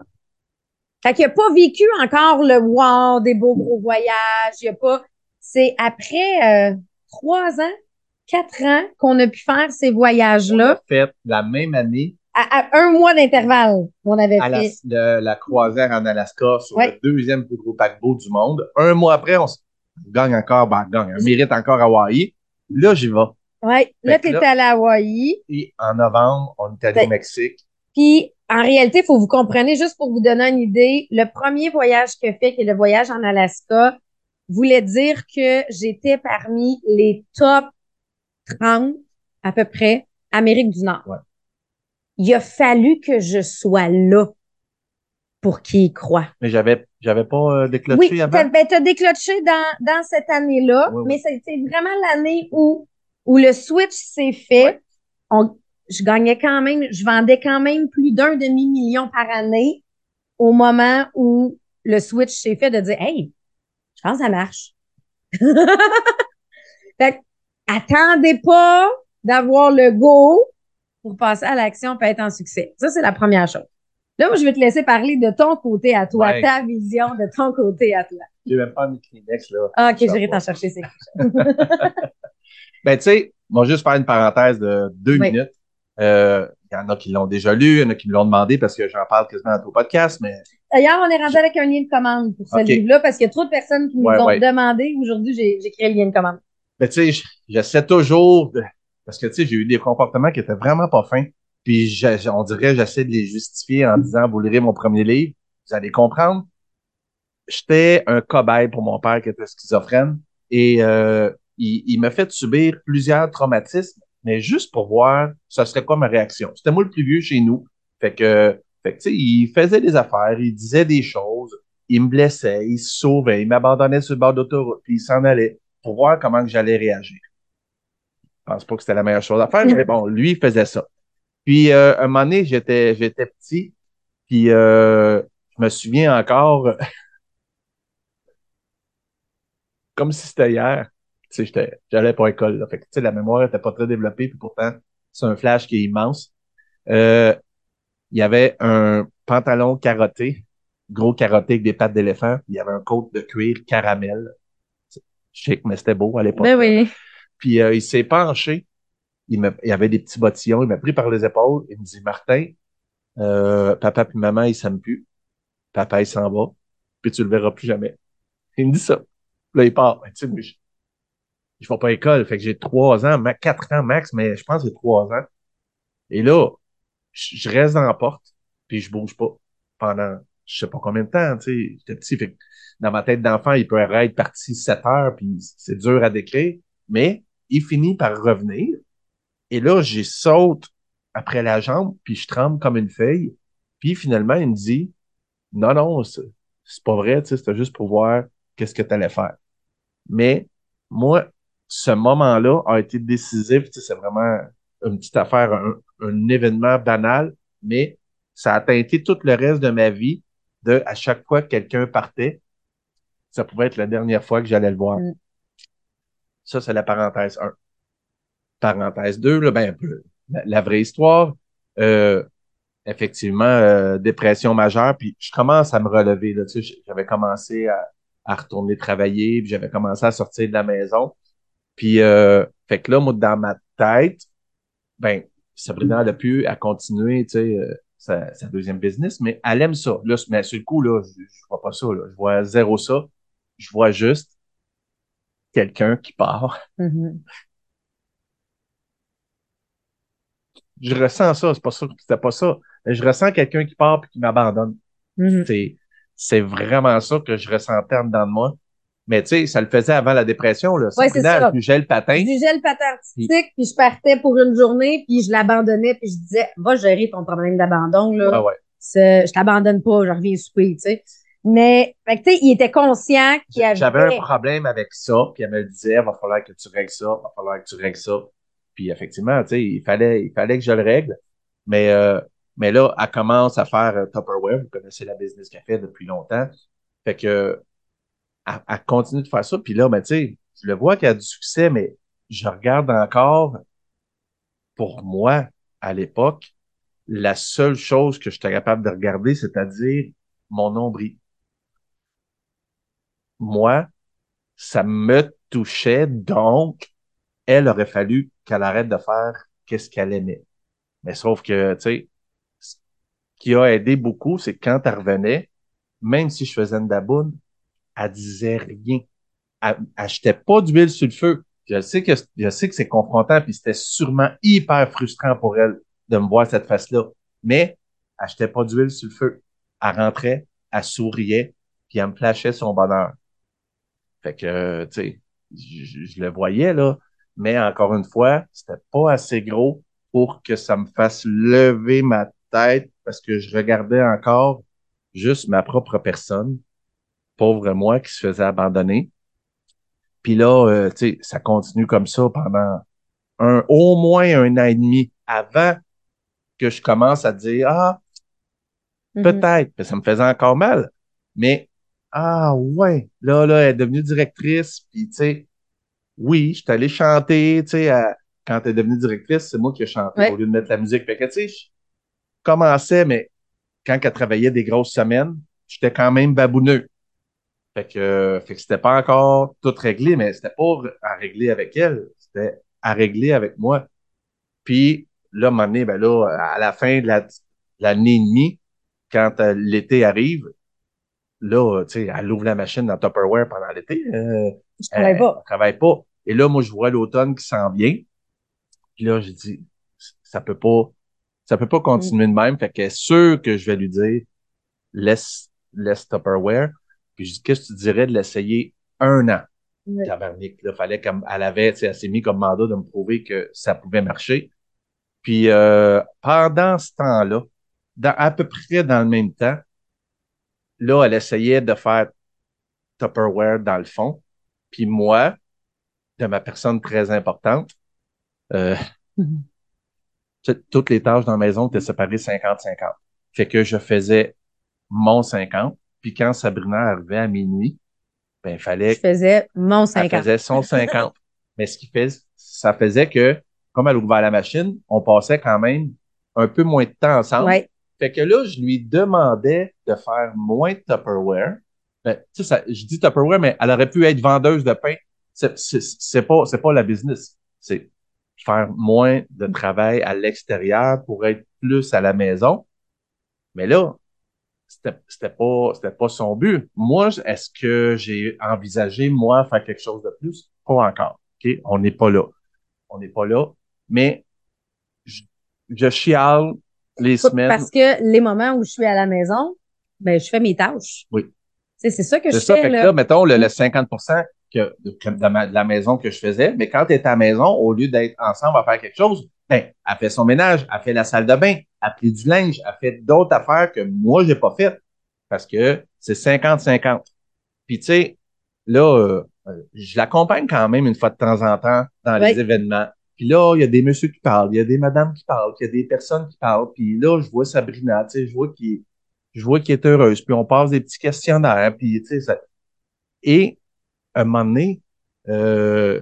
Speaker 2: Fait qu'il n'a pas vécu encore le wow des beaux gros voyages. Il a pas. C'est après euh, trois ans, quatre ans qu'on a pu faire ces
Speaker 3: On
Speaker 2: voyages-là
Speaker 3: a fait la même année
Speaker 2: à, à un mois d'intervalle. On avait
Speaker 3: à la,
Speaker 2: fait.
Speaker 3: le- la croisière en Alaska sur
Speaker 2: Ouais.
Speaker 3: le deuxième plus gros paquebot du monde. Un mois après, on gagne encore, ben, gagne, mérite encore Hawaï. Là, j'y vais.
Speaker 2: Ouais. Là,
Speaker 3: là-
Speaker 2: allé à Hawaï.
Speaker 3: Et en novembre, on est allé au Mexique.
Speaker 2: Puis, en réalité, il faut vous compreniez, juste pour vous donner une idée, le premier voyage que fait, qui est le voyage en Alaska, voulait dire que j'étais parmi les top 30 à peu près Amérique du Nord.
Speaker 3: Ouais.
Speaker 2: Il a fallu que je sois là pour qu'il y croit.
Speaker 3: Mais j'avais, j'avais pas euh, déclenché
Speaker 2: Oui,
Speaker 3: avant?
Speaker 2: ben, t'as déclenché dans, dans cette année-là,
Speaker 3: Oui, oui.
Speaker 2: mais c'était vraiment l'année où, où le switch s'est fait. On, je gagnais quand même, je vendais quand même plus d'un demi-million par année au moment où le switch s'est fait de dire, hey, je pense que ça marche. [LAUGHS] fait que, attendez pas d'avoir le go pour passer à l'action et être en succès. Ça, c'est la première chose. Là, moi, je vais te laisser parler de ton côté à toi,
Speaker 3: Ouais.
Speaker 2: ta vision de ton côté à toi.
Speaker 3: J'ai même pas mis Kleenex, là.
Speaker 2: Ah, OK, j'irai t'en chercher, c'est [LAUGHS]
Speaker 3: Ben, tu sais, on va juste faire une parenthèse de deux
Speaker 2: Oui.
Speaker 3: minutes. Euh, Il y en a qui l'ont déjà lu, il y en a qui me l'ont demandé parce que j'en parle quasiment dans tout podcast, mais
Speaker 2: D'ailleurs, on est rendu avec un lien de commande pour ce livre-là parce qu'il y a trop de personnes qui nous
Speaker 3: Ouais,
Speaker 2: ont
Speaker 3: ouais.
Speaker 2: demandé. Aujourd'hui, j'ai créé le lien de commande.
Speaker 3: Ben, tu sais, j'essaie toujours de... Parce que, tu sais, j'ai eu des comportements qui étaient vraiment pas fins. Puis, on dirait, j'essaie de les justifier en disant, vous lirez mon premier livre, vous allez comprendre. J'étais un cobaye pour mon père qui était schizophrène et euh, il, il m'a fait subir plusieurs traumatismes, mais juste pour voir ce serait quoi ma réaction. C'était moi le plus vieux chez nous. Fait que, fait il faisait des affaires, il disait des choses, il me blessait, il se sauvait, il m'abandonnait sur le bord d'autoroute, puis il s'en allait pour voir comment que j'allais réagir. Je pense pas que c'était la meilleure chose à faire, mais [LAUGHS] bon, lui, il faisait ça. Puis, euh, un moment donné, j'étais, j'étais petit, puis euh, je me souviens encore, [LAUGHS] comme si c'était hier, tu sais, j'allais pas à l'école, là. Fait que, tu sais, la mémoire était pas très développée, puis pourtant, c'est un flash qui est immense. Euh, il y avait un pantalon carotté, gros carotté avec des pattes d'éléphant, il y avait un côte de cuir caramel. Chic, mais c'était beau à l'époque.
Speaker 2: Ben oui.
Speaker 3: Puis euh, il s'est penché. Il, il avait des petits bottillons. Il m'a pris par les épaules. Il me dit, Martin, euh, papa puis maman, ils s'aiment plus. Papa, il s'en va. Puis tu le verras plus jamais. Il me dit ça. Là, il part. Ben, tu sais, je, je vais pas à l'école. Fait que j'ai trois ans, quatre ans max, mais je pense que j'ai trois ans. Et là, je, je reste dans la porte, puis je bouge pas pendant je sais pas combien de temps, tu sais. J'étais petit, fait que dans ma tête d'enfant, il peut être parti sept heures, puis c'est dur à décrire, mais il finit par revenir. Et là, j'y saute après la jambe, puis je tremble comme une feuille. Puis finalement, il me dit, non, non, c'est pas vrai, c'était juste pour voir qu'est-ce que tu allais faire. Mais moi, ce moment-là a été décisif, c'est vraiment une petite affaire, un, un événement banal, mais ça a teinté tout le reste de ma vie de à chaque fois que quelqu'un partait, ça pouvait être la dernière fois que j'allais le voir.
Speaker 2: Mm.
Speaker 3: Ça, c'est la parenthèse 1. Parenthèse 2, là, ben, la, la vraie histoire. Euh, effectivement, euh, dépression majeure, puis je commence à me relever. Là, tu sais, j'avais commencé à, à retourner travailler, puis j'avais commencé à sortir de la maison. Puis, euh, fait que là, moi, dans ma tête, ben, Sabrina, elle a pu à continuer, tu sais, euh, sa, sa deuxième business, mais elle aime ça. Là, mais sur le coup, là, je, je vois pas ça, là. Je vois zéro ça. Je vois juste quelqu'un qui part.
Speaker 2: Mhm.
Speaker 3: Je ressens ça, c'est pas ça, c'était pas ça. Mais je ressens quelqu'un qui part puis qui m'abandonne.
Speaker 2: Mhm.
Speaker 3: C'est, c'est vraiment ça que je ressentais en dedans de moi. Mais tu sais, ça le faisait avant la dépression, là.
Speaker 2: Ouais, c'est
Speaker 3: Sabrina,
Speaker 2: ça.
Speaker 3: elle bougeait le patin.
Speaker 2: Jugeais le patin artistique, puis je partais pour une journée, puis je l'abandonnais, puis je disais, va gérer ton problème d'abandon, là.
Speaker 3: Ouais.
Speaker 2: C'est- Je t'abandonne pas, je reviens souper, tu sais. Mais, tu sais, il était conscient qu'il y avait...
Speaker 3: J'avais un problème avec ça, puis elle me disait, va falloir que tu règles ça, va falloir que tu règles ça. Puis effectivement, tu sais, il fallait, il fallait que je le règle. Mais, euh, mais là, elle commence à faire euh, Tupperware. Vous connaissez la business qu'elle fait depuis longtemps. Fait que, elle, continue de faire ça. Puis là, ben, tu sais, je le vois qu'elle a du succès, mais je regarde encore, pour moi, à l'époque, la seule chose que j'étais capable de regarder, c'est-à-dire mon nombril. Moi, ça me touchait, donc elle aurait fallu qu'elle arrête de faire qu'est-ce qu'elle aimait. Mais sauf que, tu sais, ce qui a aidé beaucoup, c'est que quand elle revenait, même si je faisais une daboune, elle disait rien. Elle, jetait pas d'huile sur le feu. Je sais que, c'est confrontant, puis c'était sûrement hyper frustrant pour elle de me voir cette face-là. Mais elle jetait pas d'huile sur le feu. Elle rentrait, elle souriait, puis elle me flashait son bonheur. Fait que, tu sais, je, je le voyais, là. Mais encore une fois, c'était pas assez gros pour que ça me fasse lever ma tête parce que je regardais encore juste ma propre personne, pauvre moi qui se faisait abandonner. Puis là, euh, tu sais, ça continue comme ça pendant un, au moins un an et demi avant que je commence à dire, ah,
Speaker 2: Mhm.
Speaker 3: peut-être, mais ça me faisait encore mal. Mais, ah ouais, là, là, elle est devenue directrice, puis tu sais, oui, je suis allé chanter, tu sais, à- quand elle est devenue directrice, c'est moi qui ai chanté
Speaker 2: Ouais.
Speaker 3: au lieu de mettre la musique. Fait que, tu sais, je commençais, mais quand elle travaillait des grosses semaines, j'étais quand même babouneux. Fait que, euh, fait que c'était pas encore tout réglé, mais c'était pas à régler avec elle, c'était à régler avec moi. Puis, là, à un moment donné, ben là, à la fin de la- l'année et demie, quand euh, l'été arrive, là, tu sais, elle ouvre la machine dans Tupperware pendant l'été. euh,
Speaker 2: Je travaille
Speaker 3: elle,
Speaker 2: pas.
Speaker 3: elle travaille pas. Et là, moi, je vois l'automne qui s'en vient. Puis là, j'ai dit, ça peut pas, ça peut pas continuer de même. Fait que sûr que je vais lui dire, laisse, laisse Tupperware. Puis je dis, qu'est-ce que tu dirais de l'essayer un an? Tabarnak, là, fallait comme, elle avait, tu sais, elle s'est mis comme mandat de me prouver que ça pouvait marcher. Puis, euh, pendant ce temps-là, dans, à peu près dans le même temps, là, elle essayait de faire Tupperware dans le fond. Puis moi, de ma personne très importante, euh,
Speaker 2: Mhm.
Speaker 3: sais, toutes les tâches dans la maison étaient séparées 50-50. Fait que je faisais mon 50, puis quand Sabrina arrivait à minuit, ben, il fallait
Speaker 2: Je faisais mon
Speaker 3: elle
Speaker 2: 50.
Speaker 3: faisait son 50. [LAUGHS] Mais ce qui fait, ça faisait que, comme elle ouvrait la machine, on passait quand même un peu moins de temps ensemble.
Speaker 2: Ouais.
Speaker 3: Fait que là, je lui demandais de faire moins de Tupperware. Ben, tu sais, ça- je dis Tupperware, mais elle aurait pu être vendeuse de pain. C'est, pas, c'est pas la business. C'est faire moins de travail à l'extérieur pour être plus à la maison. Mais là, c'était, c'était pas, c'était pas son but. Moi, est-ce que j'ai envisagé, moi, faire quelque chose de plus? Pas encore. OK? On n'est pas là. On n'est pas là. Mais, je, je chiale les semaines.
Speaker 2: Parce que les moments où je suis à la maison, ben, je fais mes tâches.
Speaker 3: Oui.
Speaker 2: C'est ça que je
Speaker 3: ça,
Speaker 2: fais,
Speaker 3: fait que
Speaker 2: là.
Speaker 3: là, mettons, le, le 50 que, de, de la maison que je faisais, mais quand tu es à la maison, au lieu d'être ensemble à faire quelque chose, ben, elle fait son ménage, elle fait la salle de bain, elle plie du linge, elle fait d'autres affaires que moi, j'ai pas faites. Parce que c'est 50-50. Puis, tu sais, là, euh, euh, je l'accompagne quand même une fois de temps en temps dans les événements. Puis là, il y a des messieurs qui parlent, il y a des madames qui parlent, il y a des personnes qui parlent. Puis là, je vois Sabrina, tu sais, je vois qu'il je vois qu'il est heureuse. Puis on passe des petits questionnaires. Puis, tu sais, ça... Et, à un moment donné, euh,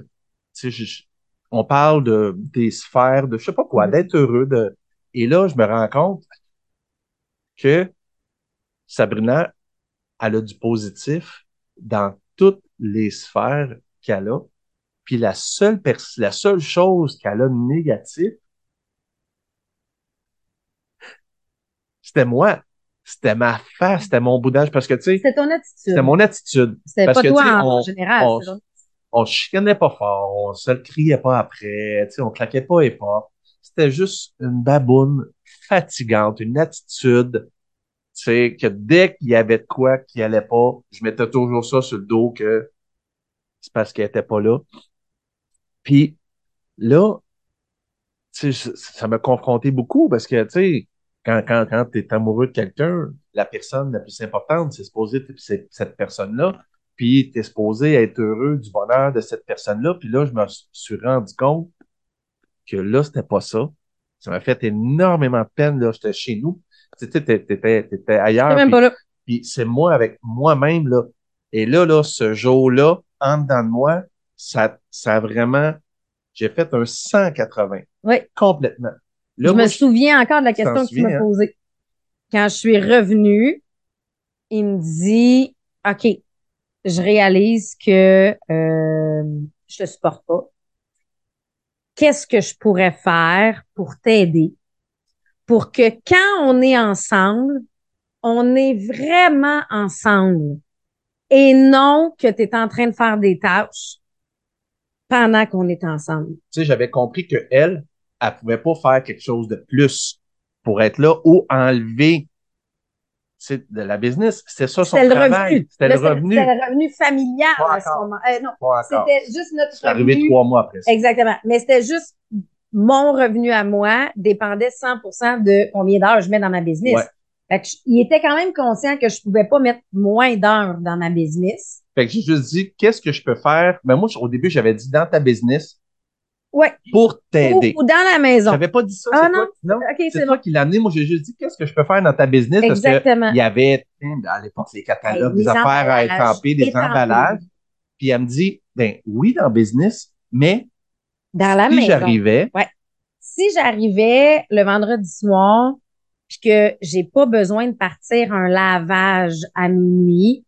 Speaker 3: je- on parle de, des sphères, de je sais pas quoi,
Speaker 2: Mhm.
Speaker 3: d'être heureux. De... Et là, je me rends compte que Sabrina, elle a du positif dans toutes les sphères qu'elle a. Puis la seule pers- la seule chose qu'elle a de négatif, c'était moi. C'était ma face, c'était mon boudage. Parce que, tu sais,
Speaker 2: C'est ton attitude.
Speaker 3: c'était mon attitude.
Speaker 2: C'était pas
Speaker 3: que,
Speaker 2: toi en,
Speaker 3: on-
Speaker 2: général.
Speaker 3: on- on chicanait pas fort, on se le criait pas après, tu sais, on claquait pas les portes. C'était juste une baboune fatigante, une attitude, tu sais, que dès qu'il y avait de quoi qui allait pas, je mettais toujours ça sur le dos que c'est parce qu'elle était pas là. Puis là, tu sais, ça m'a confronté beaucoup parce que, tu sais, quand, quand, quand tu es amoureux de quelqu'un, la personne la plus importante, c'est supposé être c'est cette personne-là. Puis tu es supposé être heureux du bonheur de cette personne-là. Puis là, je me suis rendu compte que là, c'était pas ça. Ça m'a fait énormément de peine. Là, j'étais chez nous. Tu sais, t'étais, t'étais, t'étais ailleurs.
Speaker 2: Même
Speaker 3: puis-
Speaker 2: pas là.
Speaker 3: puis c'est moi avec moi-même, là. Et là, là, ce jour-là, en dedans de moi, ça, ça a vraiment, j'ai fait un 180.
Speaker 2: Oui.
Speaker 3: Complètement. Là,
Speaker 2: je
Speaker 3: moi,
Speaker 2: me souviens encore de la question que tu m'as
Speaker 3: hein?
Speaker 2: posée. Quand je suis revenue, il me dit OK, je réalise que euh, je te supporte pas. Qu'est-ce que je pourrais faire pour t'aider? Pour que quand on est ensemble, on est vraiment ensemble. Et non que tu es en train de faire des tâches pendant qu'on est ensemble.
Speaker 3: tu sais, j'avais compris que elle, elle pouvait pas faire quelque chose de plus pour être là ou enlever c'est de la business. C'était ça son
Speaker 2: le
Speaker 3: travail.
Speaker 2: revenu.
Speaker 3: C'était le revenu.
Speaker 2: C'était le revenu familial à ce moment. Euh, non, c'était juste notre
Speaker 3: C'est arrivé
Speaker 2: revenu.
Speaker 3: trois mois après ça.
Speaker 2: Exactement. Mais c'était juste mon revenu à moi dépendait 100% de combien d'heures je mets dans ma business.
Speaker 3: Ouais.
Speaker 2: Fait que il était quand même conscient que je pouvais pas mettre moins d'heures dans ma business.
Speaker 3: Fait que j'ai juste dit, qu'est-ce que je peux faire? Ben, moi, au début, j'avais dit dans ta business
Speaker 2: Ouais.
Speaker 3: pour
Speaker 2: Ou,
Speaker 3: t'aider.
Speaker 2: ou dans la maison.
Speaker 3: J'avais pas dit ça.
Speaker 2: Ah non.
Speaker 3: toi, non,
Speaker 2: OK,
Speaker 3: c'est toi
Speaker 2: bon.
Speaker 3: qui l'as amené. Moi, j'ai juste dit, qu'est-ce que je peux faire dans ta business? Parce que
Speaker 2: Exactement.
Speaker 3: il y avait, à l'époque, les catalogues, des affaires à étamper, des emballages. Puis elle me dit, ben oui, dans le business, mais
Speaker 2: Dans la
Speaker 3: si j'arrivais,
Speaker 2: si j'arrivais le vendredi soir puis que j'ai pas besoin de partir un lavage à minuit,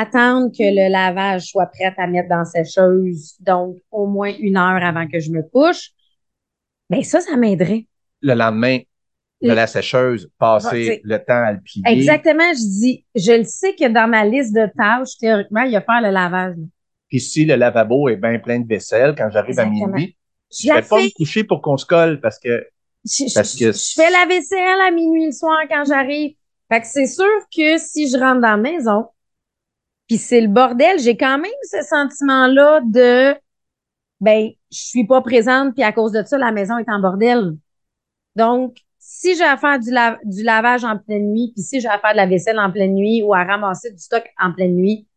Speaker 2: attendre que le lavage soit prêt à mettre dans la sécheuse, donc au moins une heure avant que je me couche, ben ça, ça m'aiderait.
Speaker 3: le lendemain de
Speaker 2: Le-
Speaker 3: la sécheuse,
Speaker 2: Ah,
Speaker 3: passer
Speaker 2: c'est-
Speaker 3: le temps à le plier.
Speaker 2: Exactement, je dis, je le sais que dans ma liste de tâches, théoriquement, il y a faire le lavage.
Speaker 3: Puis si le lavabo est bien plein de vaisselle, quand j'arrive à minuit,
Speaker 2: Je
Speaker 3: je
Speaker 2: la
Speaker 3: vais pas me coucher pour qu'on se colle parce que
Speaker 2: Je, je-
Speaker 3: Parce que-
Speaker 2: je fais la vaisselle à minuit le soir quand j'arrive. Fait que c'est sûr que si je rentre dans la maison, puis c'est le bordel, j'ai quand même ce sentiment-là de ben, je suis pas présente, puis à cause de ça, la maison est en bordel. Donc, si j'ai à faire du, la- du lavage en pleine nuit, puis si j'ai à faire de la vaisselle en pleine nuit ou à ramasser du stock en pleine nuit,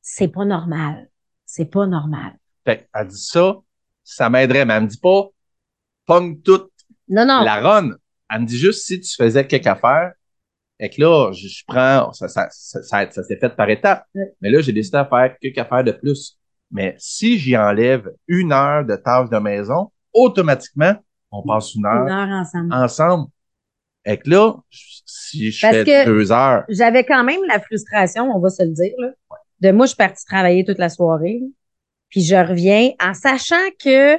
Speaker 2: c'est pas normal. C'est pas normal.
Speaker 3: fait, elle dit ça, ça m'aiderait, mais elle me dit pas pogne toute
Speaker 2: Non, non.
Speaker 3: la run. Elle me dit juste si tu faisais quelques affaires, et que là, je, je prends, ça, ça, ça, ça, ça s'est fait par étapes. Mais là, j'ai décidé de faire quelques affaires de plus. Mais si j'y enlève une heure de tâches de maison, automatiquement, on passe une heure
Speaker 2: Une heure ensemble.
Speaker 3: ensemble. Et que là, si je
Speaker 2: Parce
Speaker 3: fais deux heures,
Speaker 2: j'avais quand même la frustration, on va se le dire, là, de moi, je suis partie travailler toute la soirée, puis je reviens en sachant que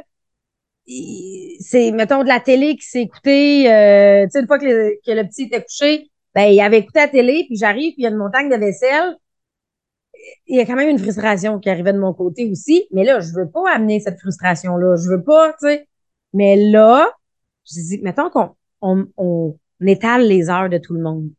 Speaker 2: c'est, mettons, de la télé qui s'est écoutée, euh, tu sais, une fois que le, que le petit était couché, ben, il avait écouté la télé, puis j'arrive, puis il y a une montagne de vaisselle. Il y a quand même une frustration qui arrivait de mon côté aussi, mais là, je veux pas amener cette frustration-là, je veux pas, tu sais. Mais là, je dis, mettons qu'on on, on étale les heures de tout le monde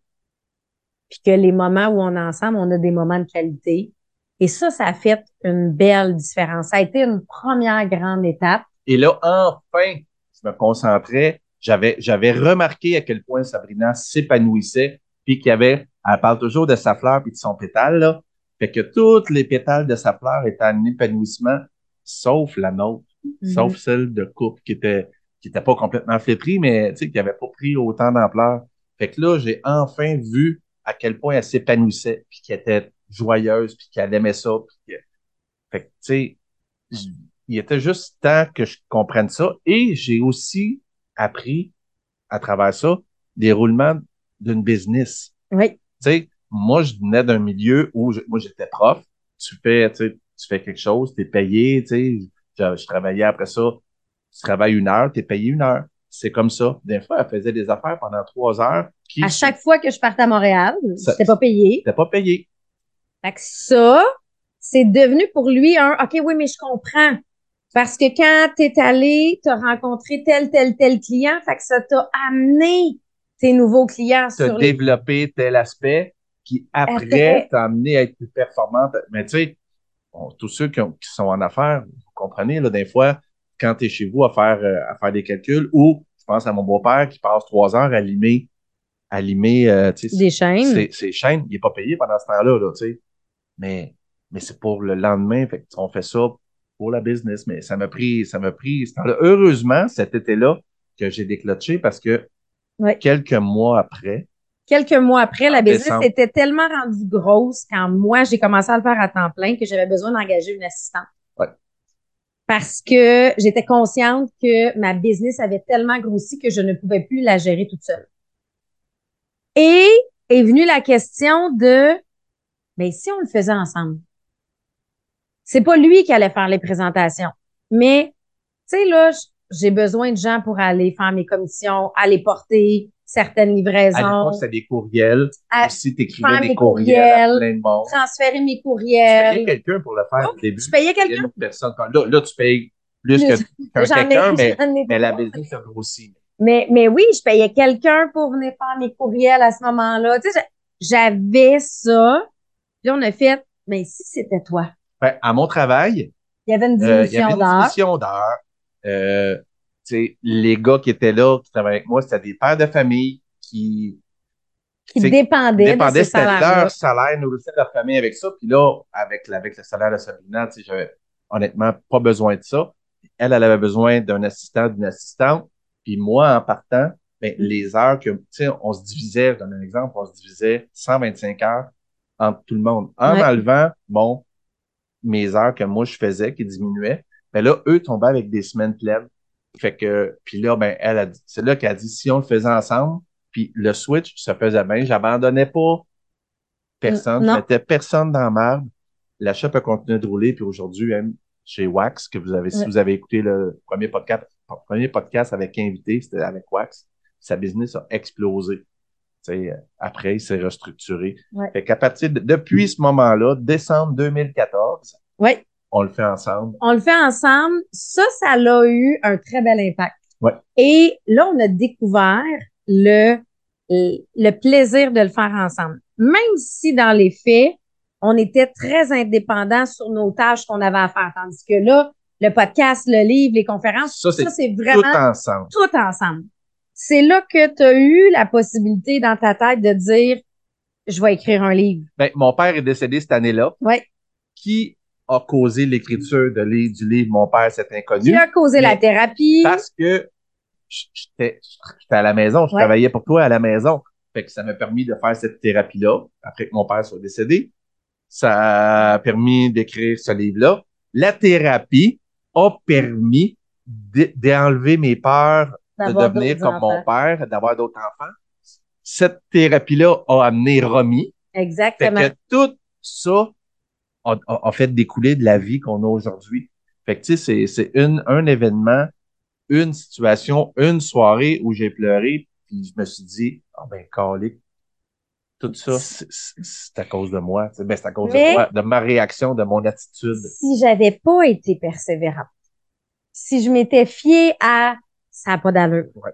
Speaker 2: puis que les moments où on est ensemble, on a des moments de qualité. Et ça, ça a fait une belle différence. Ça a été une première grande étape.
Speaker 3: et là, enfin, je me concentrais. J'avais, j'avais remarqué à quel point Sabrina s'épanouissait, puis qu'il y avait, elle parle toujours de sa fleur puis de son pétale, là. Fait que toutes les pétales de sa fleur étaient en épanouissement, sauf la nôtre, sauf celle de coupe qui était, qui était pas complètement flétrie, mais, tu sais, qui avait pas pris autant d'ampleur. Fait que là, j'ai enfin vu à quel point elle s'épanouissait, puis qu'elle était joyeuse, puis qu'elle aimait ça, puis que... Fait que, tu sais, il était juste temps que je comprenne ça. Et j'ai aussi appris, à travers ça, des roulements d'une business.
Speaker 2: Oui.
Speaker 3: Tu sais, moi, je venais d'un milieu où je- moi, j'étais prof. Tu fais, tu sais, tu fais quelque chose, t'es payé, tu sais. Je, je travaillais après ça. Tu travailles une heure, t'es payé une heure. C'est comme ça. Des fois, elle faisait des affaires pendant trois heures
Speaker 2: À chaque fois que je partais à Montréal, j'étais pas payée.
Speaker 3: n'étaient pas payées.
Speaker 2: Fait que ça, c'est devenu pour lui un OK, oui, mais je comprends. Parce que quand t'es allé, t'as rencontré tel, tel, tel client, fait que ça t'a amené tes nouveaux clients
Speaker 3: T'as
Speaker 2: sur les.
Speaker 3: développé tel aspect qui, après, t'a amené à être plus performante. Mais tu sais, bon, tous ceux qui, ont- qui sont en affaires, vous comprenez, là, des fois, quand tu es chez vous à faire, euh, à faire des calculs, ou je pense à mon beau-père qui passe trois heures à limer, à limer, euh, tu sais,
Speaker 2: Des chaînes.
Speaker 3: ses, ses chaînes, il est pas payé pendant ce temps-là, là, tu sais. Mais, mais c'est pour le lendemain, fait on fait ça pour la business, mais ça m'a pris, ça m'a pris ce temps-là. Heureusement, cet été-là, que j'ai déclenché parce que
Speaker 2: Ouais.
Speaker 3: quelques mois après,
Speaker 2: Quelques mois après, la business
Speaker 3: décembre.
Speaker 2: était tellement rendue grosse quand moi, j'ai commencé à le faire à temps plein que j'avais besoin d'engager une assistante.
Speaker 3: Ouais.
Speaker 2: Parce que j'étais consciente que ma business avait tellement grossi que je ne pouvais plus la gérer toute seule. Et est venue la question de, mais si on le faisait ensemble? C'est pas lui qui allait faire les présentations, mais, tu sais, là, j'ai besoin de gens pour aller faire mes commissions, aller porter certaines
Speaker 3: à
Speaker 2: livraisons.
Speaker 3: l'époque, c'était des courriels.
Speaker 2: à
Speaker 3: Aussi, t'écrivais
Speaker 2: faire
Speaker 3: des courriels à
Speaker 2: courriels,
Speaker 3: plein de monde.
Speaker 2: transférer mes
Speaker 3: Tu payais
Speaker 2: courriels.
Speaker 3: quelqu'un pour le faire au début.
Speaker 2: Je payais quelqu'un?
Speaker 3: personne. Là, là, tu payes plus que [LAUGHS]
Speaker 2: ai-
Speaker 3: quelqu'un, mais, [LAUGHS] mais la business a grossi.
Speaker 2: Mais, mais oui, je payais quelqu'un pour venir faire mes courriels à ce moment-là. Tu sais, j'avais ça. Puis on a fait, mais si c'était toi,
Speaker 3: Ben, à mon travail,
Speaker 2: il y avait une
Speaker 3: euh, une
Speaker 2: d'heures.
Speaker 3: Euh, les gars qui étaient là, qui travaillaient avec moi, c'était des pères de famille qui
Speaker 2: qui dépendaient,
Speaker 3: dépendaient,
Speaker 2: de ce salaire
Speaker 3: leur salaire, nourrissaient leur famille avec ça. Puis là, avec, avec le salaire de Sabrina, tu sais, j'avais honnêtement pas besoin de ça. Elle, elle avait besoin d'un assistant, d'une assistante. Puis moi, en partant, ben, les heures que, tu sais, on se divisait, je donne un exemple, on se divisait 125 heures entre tout le monde. En
Speaker 2: Ouais.
Speaker 3: enlevant, bon, mes heures que moi je faisais qui diminuaient, ben là, eux tombaient avec des semaines pleines. Fait que, puis là, ben, elle a dit, c'est là qu'elle a dit, si on le faisait ensemble, puis le switch se faisait bien, j'abandonnais pas personne, je mettais personne dans la merde. La shop a continué de rouler, puis aujourd'hui, même chez Wax, que vous avez, si
Speaker 2: Ouais.
Speaker 3: vous avez écouté le premier podcast, premier podcast avec invité, c'était avec Wax, sa business a explosé. Après, il s'est restructuré.
Speaker 2: Ouais.
Speaker 3: Fait qu'à partir de, depuis ce moment-là, décembre 2014,
Speaker 2: Oui,
Speaker 3: on le fait ensemble.
Speaker 2: on le fait ensemble. Ça, ça a eu un très bel impact.
Speaker 3: Ouais.
Speaker 2: Et là, on a découvert le, le plaisir de le faire ensemble. Même si dans les faits, on était très indépendants sur nos tâches qu'on avait à faire. Tandis que là, le podcast, le livre, les conférences,
Speaker 3: Ça, c'est
Speaker 2: c'est
Speaker 3: Tout
Speaker 2: vraiment
Speaker 3: ensemble.
Speaker 2: tout ensemble. C'est là que tu as eu la possibilité dans ta tête de dire, je vais écrire un livre.
Speaker 3: Ben, mon père est décédé cette année-là.
Speaker 2: Oui.
Speaker 3: Qui a causé l'écriture de livre, du livre Mon père, c'est inconnu?
Speaker 2: Qui a causé la thérapie?
Speaker 3: Parce que j'étais à la maison, je
Speaker 2: Ouais.
Speaker 3: travaillais pour toi à la maison. Fait que ça m'a permis de faire cette thérapie-là, après que mon père soit décédé. Ça a permis d'écrire ce livre-là. La thérapie a permis d'enlever mes peurs de devenir comme mon père, d'avoir d'autres enfants. Cette thérapie-là a amené Romy. Fait
Speaker 2: Exactement.
Speaker 3: que tout ça a, a- a fait découler de la vie qu'on a aujourd'hui. Fait que, tu sais, c'est, c'est une, un événement, une situation, une soirée où j'ai pleuré, puis je me suis dit, ah ben, calique, tout ça, c'est, à cause de moi. Ben, c'est à cause
Speaker 2: Mais-
Speaker 3: de moi, de ma réaction, de mon attitude.
Speaker 2: si j'avais pas été persévérante, si je m'étais fiée à ça n'a pas d'allure,
Speaker 3: Ouais.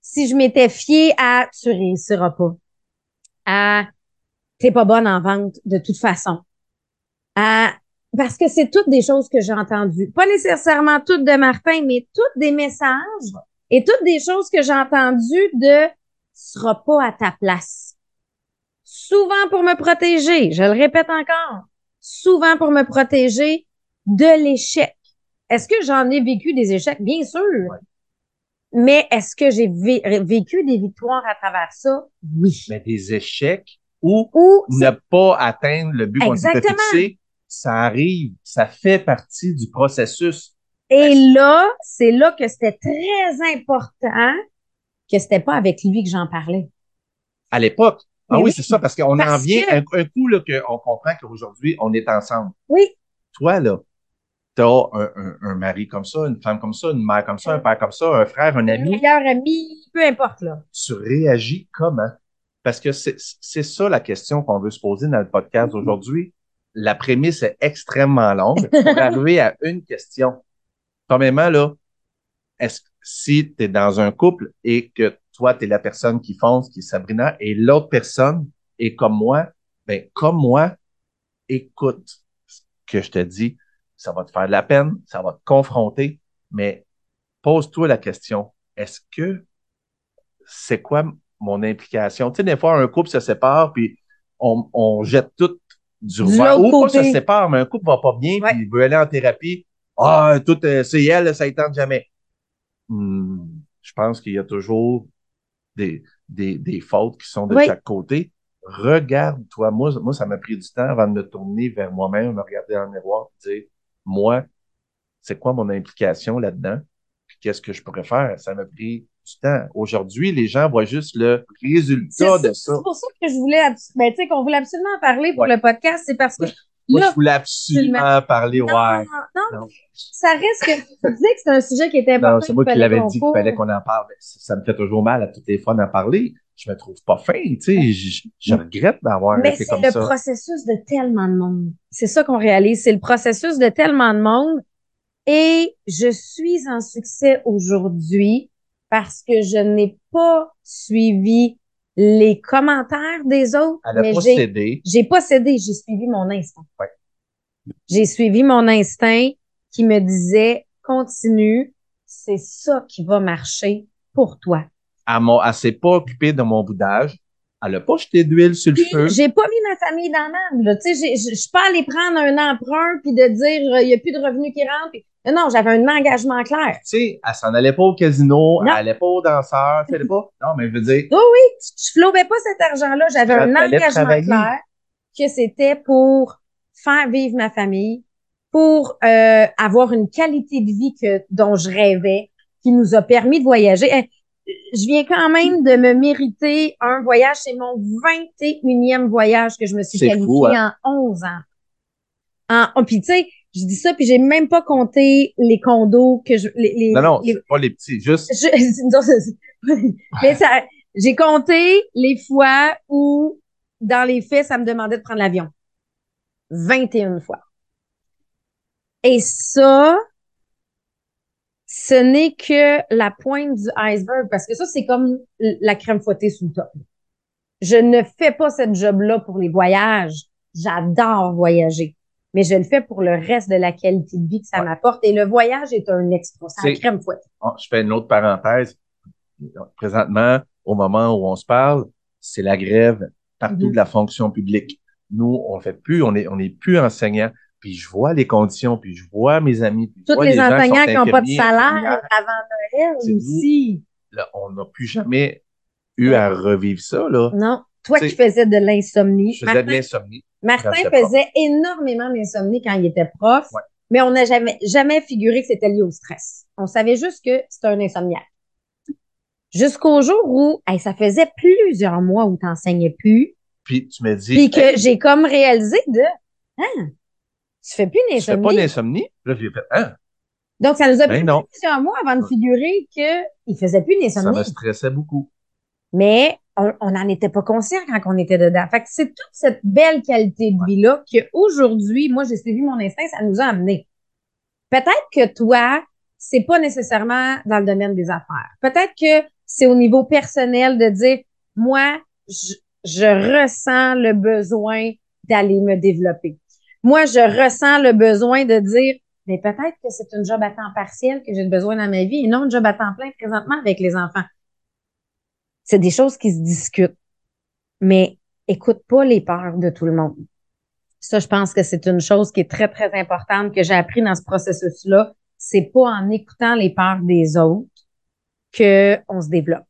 Speaker 2: si je m'étais fiée à tu réussiras pas, à t'es pas bonne en vente de toute façon, à parce que c'est toutes des choses que j'ai entendues, pas nécessairement toutes de Martin, mais toutes des messages et toutes des choses que j'ai entendues de tu seras pas à ta place. Souvent pour me protéger, je le répète encore, souvent pour me protéger de l'échec. Est-ce que j'en ai vécu des échecs? Bien sûr. Mais est-ce que j'ai vé- vécu des victoires à travers ça? Oui.
Speaker 3: Mais des échecs ou
Speaker 2: Ou
Speaker 3: ne pas atteindre le but qu'on s'était fixé, ça arrive, ça fait partie du processus.
Speaker 2: Et là, c'est là que c'était très important que c'était pas avec lui que j'en parlais.
Speaker 3: À l'époque? Ah oui,
Speaker 2: oui,
Speaker 3: c'est ça, parce qu'on en vient
Speaker 2: que-
Speaker 3: un, un coup là, qu'on comprend qu'aujourd'hui, on est ensemble.
Speaker 2: Oui.
Speaker 3: Toi, là, t'as un, un, un mari comme ça, une femme comme ça, une mère comme ça, un père comme ça, un frère, un
Speaker 2: Un
Speaker 3: ami.
Speaker 2: meilleur ami, peu importe là.
Speaker 3: Tu réagis comment? Parce que c'est ça la question qu'on veut se poser dans le podcast
Speaker 2: Mm-hmm.
Speaker 3: aujourd'hui. La prémisse est extrêmement longue pour [LAUGHS] arriver à une question. Premièrement, là, est-ce que si tu es dans un couple et que toi, tu es la personne qui fonce, qui est Sabrina, et l'autre personne est comme moi, ben comme moi, écoute ce que je te dis. Ça va te faire de la peine, ça va te confronter, mais pose-toi la question. Est-ce que c'est quoi mon implication? Tu sais, des fois, un couple se sépare, puis on, on jette tout du
Speaker 2: Du
Speaker 3: revers. Ou pas se sépare, mais un couple va pas bien,
Speaker 2: Ouais.
Speaker 3: puis il veut aller en thérapie. Ah, tout, euh, c'est elle, ça ne tente jamais. Hmm, je pense qu'il y a toujours des, des, des fautes qui sont de
Speaker 2: Oui.
Speaker 3: chaque côté. Regarde-toi. Moi, moi, ça m'a pris du temps avant de me tourner vers moi-même, me regarder dans le miroir dire, moi, c'est quoi mon implication là-dedans? Qu'est-ce que je pourrais faire? Ça m'a pris du temps. Aujourd'hui, les gens voient juste le résultat de ça.
Speaker 2: C'est pour ça que je voulais, ben, tu sais, qu'on voulait absolument en parler pour
Speaker 3: Ouais.
Speaker 2: le podcast, c'est parce que
Speaker 3: Moi,
Speaker 2: là,
Speaker 3: je voulais absolument parler, ouais.
Speaker 2: non, non,
Speaker 3: Non.
Speaker 2: ça reste que tu disais que c'est un sujet qui était important.
Speaker 3: Non, c'est moi qui l'avais dit qu'il fallait qu'on en parle. Ça me fait toujours mal à toutes les fois d'en parler. Je me trouve pas fin, tu sais. Je, je regrette d'avoir
Speaker 2: Mais
Speaker 3: été
Speaker 2: c'est
Speaker 3: comme
Speaker 2: le
Speaker 3: ça.
Speaker 2: processus de tellement de monde. C'est ça qu'on réalise. C'est le processus de tellement de monde. Et je suis en succès aujourd'hui parce que je n'ai pas suivi les commentaires des autres,
Speaker 3: Elle a
Speaker 2: mais
Speaker 3: pas
Speaker 2: j'ai,
Speaker 3: cédé.
Speaker 2: j'ai pas cédé, j'ai suivi mon instinct.
Speaker 3: Ouais.
Speaker 2: J'ai suivi mon instinct qui me disait, continue, c'est ça qui va marcher pour toi.
Speaker 3: Elle, elle s'est pas occupée de mon boudage. Elle a pas jeté d'huile sur le
Speaker 2: Puis,
Speaker 3: feu.
Speaker 2: j'ai pas mis ma famille dans j'ai- je je suis pas allée prendre un emprunt puis de dire, euh, il y a plus de revenus qui rentrent. puis- Non, j'avais un engagement clair.
Speaker 3: Tu sais, elle s'en allait pas au casino,
Speaker 2: Non.
Speaker 3: elle allait pas au danseur, tu sais, elle pas. [LAUGHS] Non, mais je veux dire,
Speaker 2: Oui, oui, je flobais pas cet argent-là. J'avais un engagement
Speaker 3: travailler.
Speaker 2: clair que c'était pour faire vivre ma famille, pour euh, avoir une qualité de vie que dont je rêvais, qui nous a permis de voyager. Eh, Je viens quand même de me mériter un voyage. C'est mon 21e voyage que je me suis qualifiée
Speaker 3: fou, hein?
Speaker 2: en 11 ans. En, oh, puis tu sais, je dis ça, puis j'ai même pas compté les condos que je... Les, les-
Speaker 3: non, non,
Speaker 2: les-
Speaker 3: pas les petits, juste,
Speaker 2: je- [LAUGHS] non, mais ça, j'ai compté les fois où, dans les faits, ça me demandait de prendre l'avion. 21 fois. Et ça, ce n'est que la pointe du iceberg, parce que ça, c'est comme la crème fouettée sous le top. Je ne fais pas cette job-là pour les voyages. J'adore voyager. Mais je le fais pour le reste de la qualité de vie que ça
Speaker 3: Ouais.
Speaker 2: m'apporte. Et le voyage est un extra. C'est la crème fouettée.
Speaker 3: Oh, je fais une autre parenthèse. Présentement, au moment où on se parle, c'est la grève partout
Speaker 2: Mhm.
Speaker 3: de la fonction publique. Nous, on fait plus, on est, on est plus enseignants. Puis je vois les conditions, puis je vois mes amis, puis je
Speaker 2: Tous les
Speaker 3: gens
Speaker 2: enseignants qui n'ont pas de salaire avant Noël
Speaker 3: nous.
Speaker 2: aussi.
Speaker 3: Là, on n'a plus jamais eu à revivre ça, là.
Speaker 2: Non. Toi qui faisais de l'insomnie.
Speaker 3: Je faisais
Speaker 2: Martin,
Speaker 3: de l'insomnie.
Speaker 2: Martin faisait énormément d'insomnie quand il était prof,
Speaker 3: Ouais.
Speaker 2: mais on n'a jamais, jamais figuré que c'était lié au stress. On savait juste que c'était un insomniaque. Jusqu'au jour où hey, ça faisait plusieurs mois où tu n'enseignais plus,
Speaker 3: Puis tu me dis,
Speaker 2: puis que
Speaker 3: Hey,
Speaker 2: j'ai comme réalisé de Hein, tu fais plus
Speaker 3: tu fais pas
Speaker 2: d'insomnie.
Speaker 3: d'insomnie? Là, j'ai fait, hein,
Speaker 2: Donc, ça nous a pris
Speaker 3: ben non.
Speaker 2: plusieurs mois avant de figurer qu'il faisait plus
Speaker 3: Ça
Speaker 2: d'insomnie.
Speaker 3: me stressait beaucoup.
Speaker 2: mais on on n'en était pas conscient quand on était dedans. Fait que c'est toute cette belle qualité de vie-là qu'aujourd'hui, moi, j'ai suivi mon instinct, ça nous a amené. Peut-être que toi, c'est pas nécessairement dans le domaine des affaires. Peut-être que c'est au niveau personnel de dire, moi, je, je ressens le besoin d'aller me développer. Moi, je ressens le besoin de dire, mais peut-être que c'est une job à temps partiel que j'ai besoin dans ma vie et non une job à temps plein présentement avec les enfants c'est des choses qui se discutent. Mais écoute pas les peurs de tout le monde. Ça, je pense que c'est une chose qui est très, très importante que j'ai appris dans ce processus-là. C'est pas en écoutant les peurs des autres que on se développe.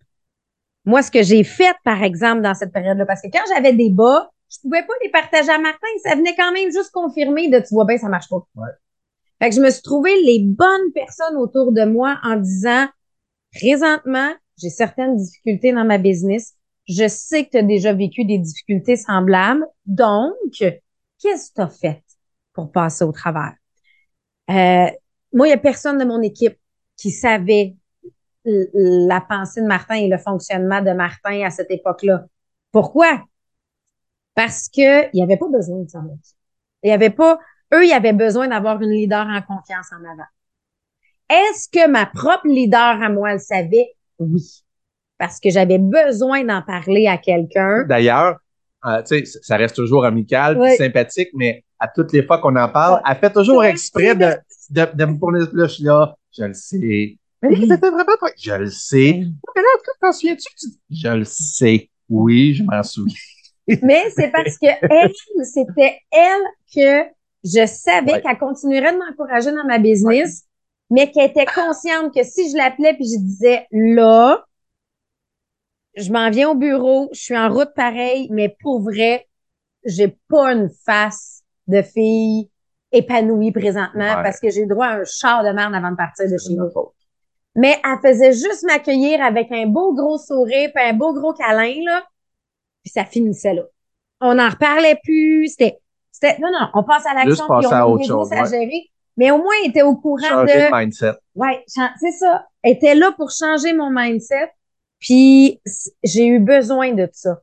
Speaker 2: Moi, ce que j'ai fait, par exemple, dans cette période-là, parce que quand j'avais des bas, je pouvais pas les partager à Martin. Ça venait quand même juste confirmer de, tu vois bien, ça marche pas.
Speaker 3: Ouais.
Speaker 2: Fait que je me suis trouvé les bonnes personnes autour de moi en disant, présentement, j'ai certaines difficultés dans ma business. Je sais que tu as déjà vécu des difficultés semblables. Donc, qu'est-ce que tu as fait pour passer au travers? Euh, moi, il n'y a personne de mon équipe qui savait la pensée de Martin et le fonctionnement de Martin à cette époque-là. Pourquoi? Parce que il n'y avait pas besoin de savoir ça. Il y avait pas, eux, ils avaient besoin d'avoir une leader en confiance en avant. Est-ce que ma propre leader à moi le savait? Oui. Parce que j'avais besoin d'en parler à quelqu'un.
Speaker 3: D'ailleurs, euh, tu sais, ça reste toujours amical,
Speaker 2: Oui.
Speaker 3: sympathique, mais à toutes les fois qu'on en parle, elle fait toujours exprès de, de, de me fournir là, je là, je le sais. Mais
Speaker 2: Oui.
Speaker 3: c'était vraiment toi. Je le sais. Mais là, t'en souviens-tu je le sais. Oui, je m'en souviens.
Speaker 2: Mais c'est parce que elle, c'était elle que je savais
Speaker 3: Ouais.
Speaker 2: qu'elle continuerait de m'encourager dans ma business, mais qu'elle était consciente que si je l'appelais puis je disais là, je m'en viens au bureau, je suis en route pareil, mais pour vrai, j'ai pas une face de fille épanouie présentement
Speaker 3: Ouais.
Speaker 2: parce que j'ai le droit à un char de merde avant de partir de chez nous. Mais elle faisait juste m'accueillir avec un beau gros sourire puis un beau gros câlin, là. Puis ça finissait là. On n'en reparlait plus. C'était, c'était, non, non, on passe à l'action puis on
Speaker 3: à autre chose,
Speaker 2: business à
Speaker 3: ouais.
Speaker 2: gérer. Mais au moins, elle était au courant
Speaker 3: Changer
Speaker 2: de,
Speaker 3: de mindset.
Speaker 2: ouais, c'est ça. Elle était là pour changer mon mindset. Puis j'ai eu besoin de ça.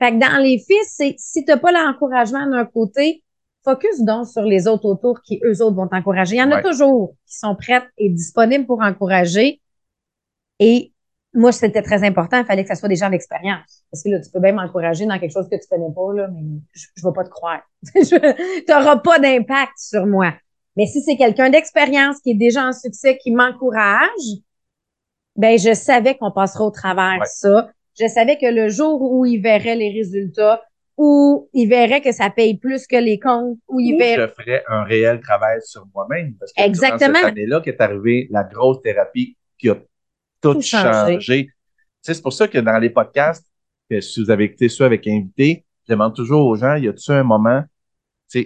Speaker 2: Fait que dans les fils, c'est, si t'as pas l'encouragement d'un côté, focus donc sur les autres autour qui, eux autres, vont t'encourager. Il y en a toujours qui sont prêtes et disponibles pour encourager. Et moi, c'était très important. Il fallait que ça soit des gens d'expérience. Parce que là, tu peux bien m'encourager dans quelque chose que tu connais pas, là, mais je, je vais pas te croire. [LAUGHS] tu n'auras pas d'impact sur moi. Mais si c'est quelqu'un d'expérience qui est déjà en succès, qui m'encourage, ben, je savais qu'on passera au travers
Speaker 3: Ouais.
Speaker 2: ça. Je savais que le jour où il verrait les résultats, où il verrait que ça paye plus que les comptes, où il verrait
Speaker 3: je ferais un réel travail sur moi-même. Parce que
Speaker 2: Exactement.
Speaker 3: cette année-là qu'est arrivée la grosse thérapie qui a tout,
Speaker 2: changé.
Speaker 3: c'est pour ça que dans les podcasts, que si vous avez écouté ça avec invité, je demande toujours aux gens, y a-tu un moment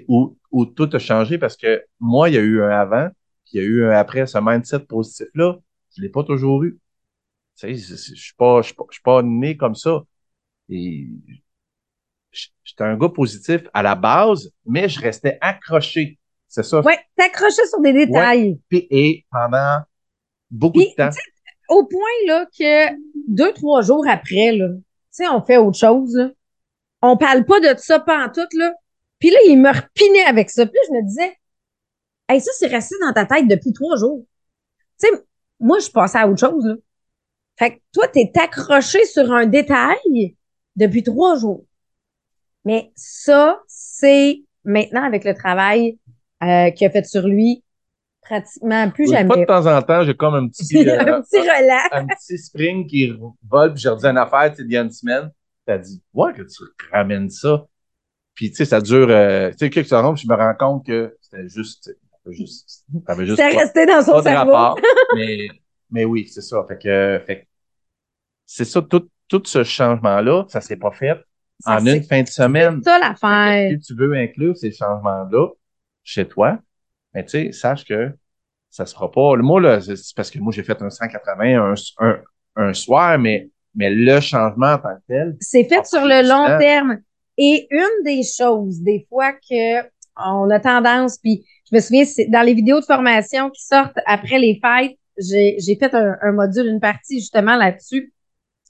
Speaker 3: où, où tout a changé? Parce que moi, il y a eu un avant, puis il y a eu un après. Ce mindset positif-là, je l'ai pas toujours eu. Je je suis pas, né comme ça. Et j'étais un gars positif à la base, mais je restais accroché. C'est ça?
Speaker 2: Ouais, t'accrochais sur des détails.
Speaker 3: Et pendant beaucoup de temps.
Speaker 2: Tu au point là que deux, trois jours après, là, tu on fait autre chose, là. On parle pas de ça tout, là. Puis là, il me repinait avec ça. Puis je me disais, hey, ça, c'est resté dans ta tête depuis trois jours. Tu sais, moi, je passais à autre chose, là. Fait que toi, t'es accroché sur un détail depuis trois jours. Mais ça, c'est maintenant avec le travail euh, qu'il a fait sur lui, pratiquement plus
Speaker 3: Pas de
Speaker 2: jamais.
Speaker 3: temps en temps, j'ai comme un [LAUGHS] petit, euh,
Speaker 2: un petit relais.
Speaker 3: un petit spring qui vole, puis j'ai redit une affaire, tu sais, il y a une semaine. T'as dit, ouais, que tu ramènes ça. Puis, tu sais, ça dure, euh, tu sais, quelques secondes, puis je me rends compte que c'était juste, juste, t'avais juste
Speaker 2: C'est
Speaker 3: pas-
Speaker 2: resté dans son cerveau.
Speaker 3: rapport. [LAUGHS] mais, mais oui, c'est ça. Fait que, fait c'est ça, tout, tout ce changement-là, ça s'est pas fait
Speaker 2: Ça,
Speaker 3: en une
Speaker 2: c'est
Speaker 3: fin de semaine.
Speaker 2: ça l'affaire.
Speaker 3: Si tu veux inclure ces changements-là chez toi, mais tu sais, sache que ça se fera pas. Le mot, là, c'est parce que moi, j'ai fait un 180 un, un, un soir, mais, mais le changement en tant que tel,
Speaker 2: C'est fait sur le long
Speaker 3: temps.
Speaker 2: terme. Et une des choses, des fois que on a tendance, puis je me souviens, c'est dans les vidéos de formation qui sortent après les fêtes, j'ai j'ai fait un, un module, une partie justement là-dessus.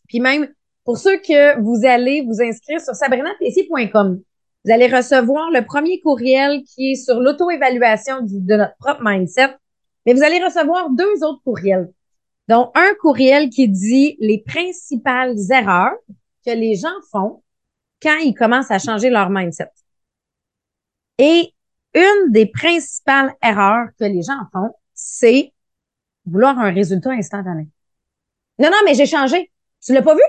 Speaker 2: Puis même, pour ceux que vous allez vous inscrire sur sabrinatessier.com, vous allez recevoir le premier courriel qui est sur l'auto-évaluation de notre propre mindset, mais vous allez recevoir deux autres courriels. Donc, un courriel qui dit les principales erreurs que les gens font quand ils commencent à changer leur mindset. Et une des principales erreurs que les gens font, c'est vouloir un résultat instantané. Non, non, mais j'ai changé. Tu l'as pas vu?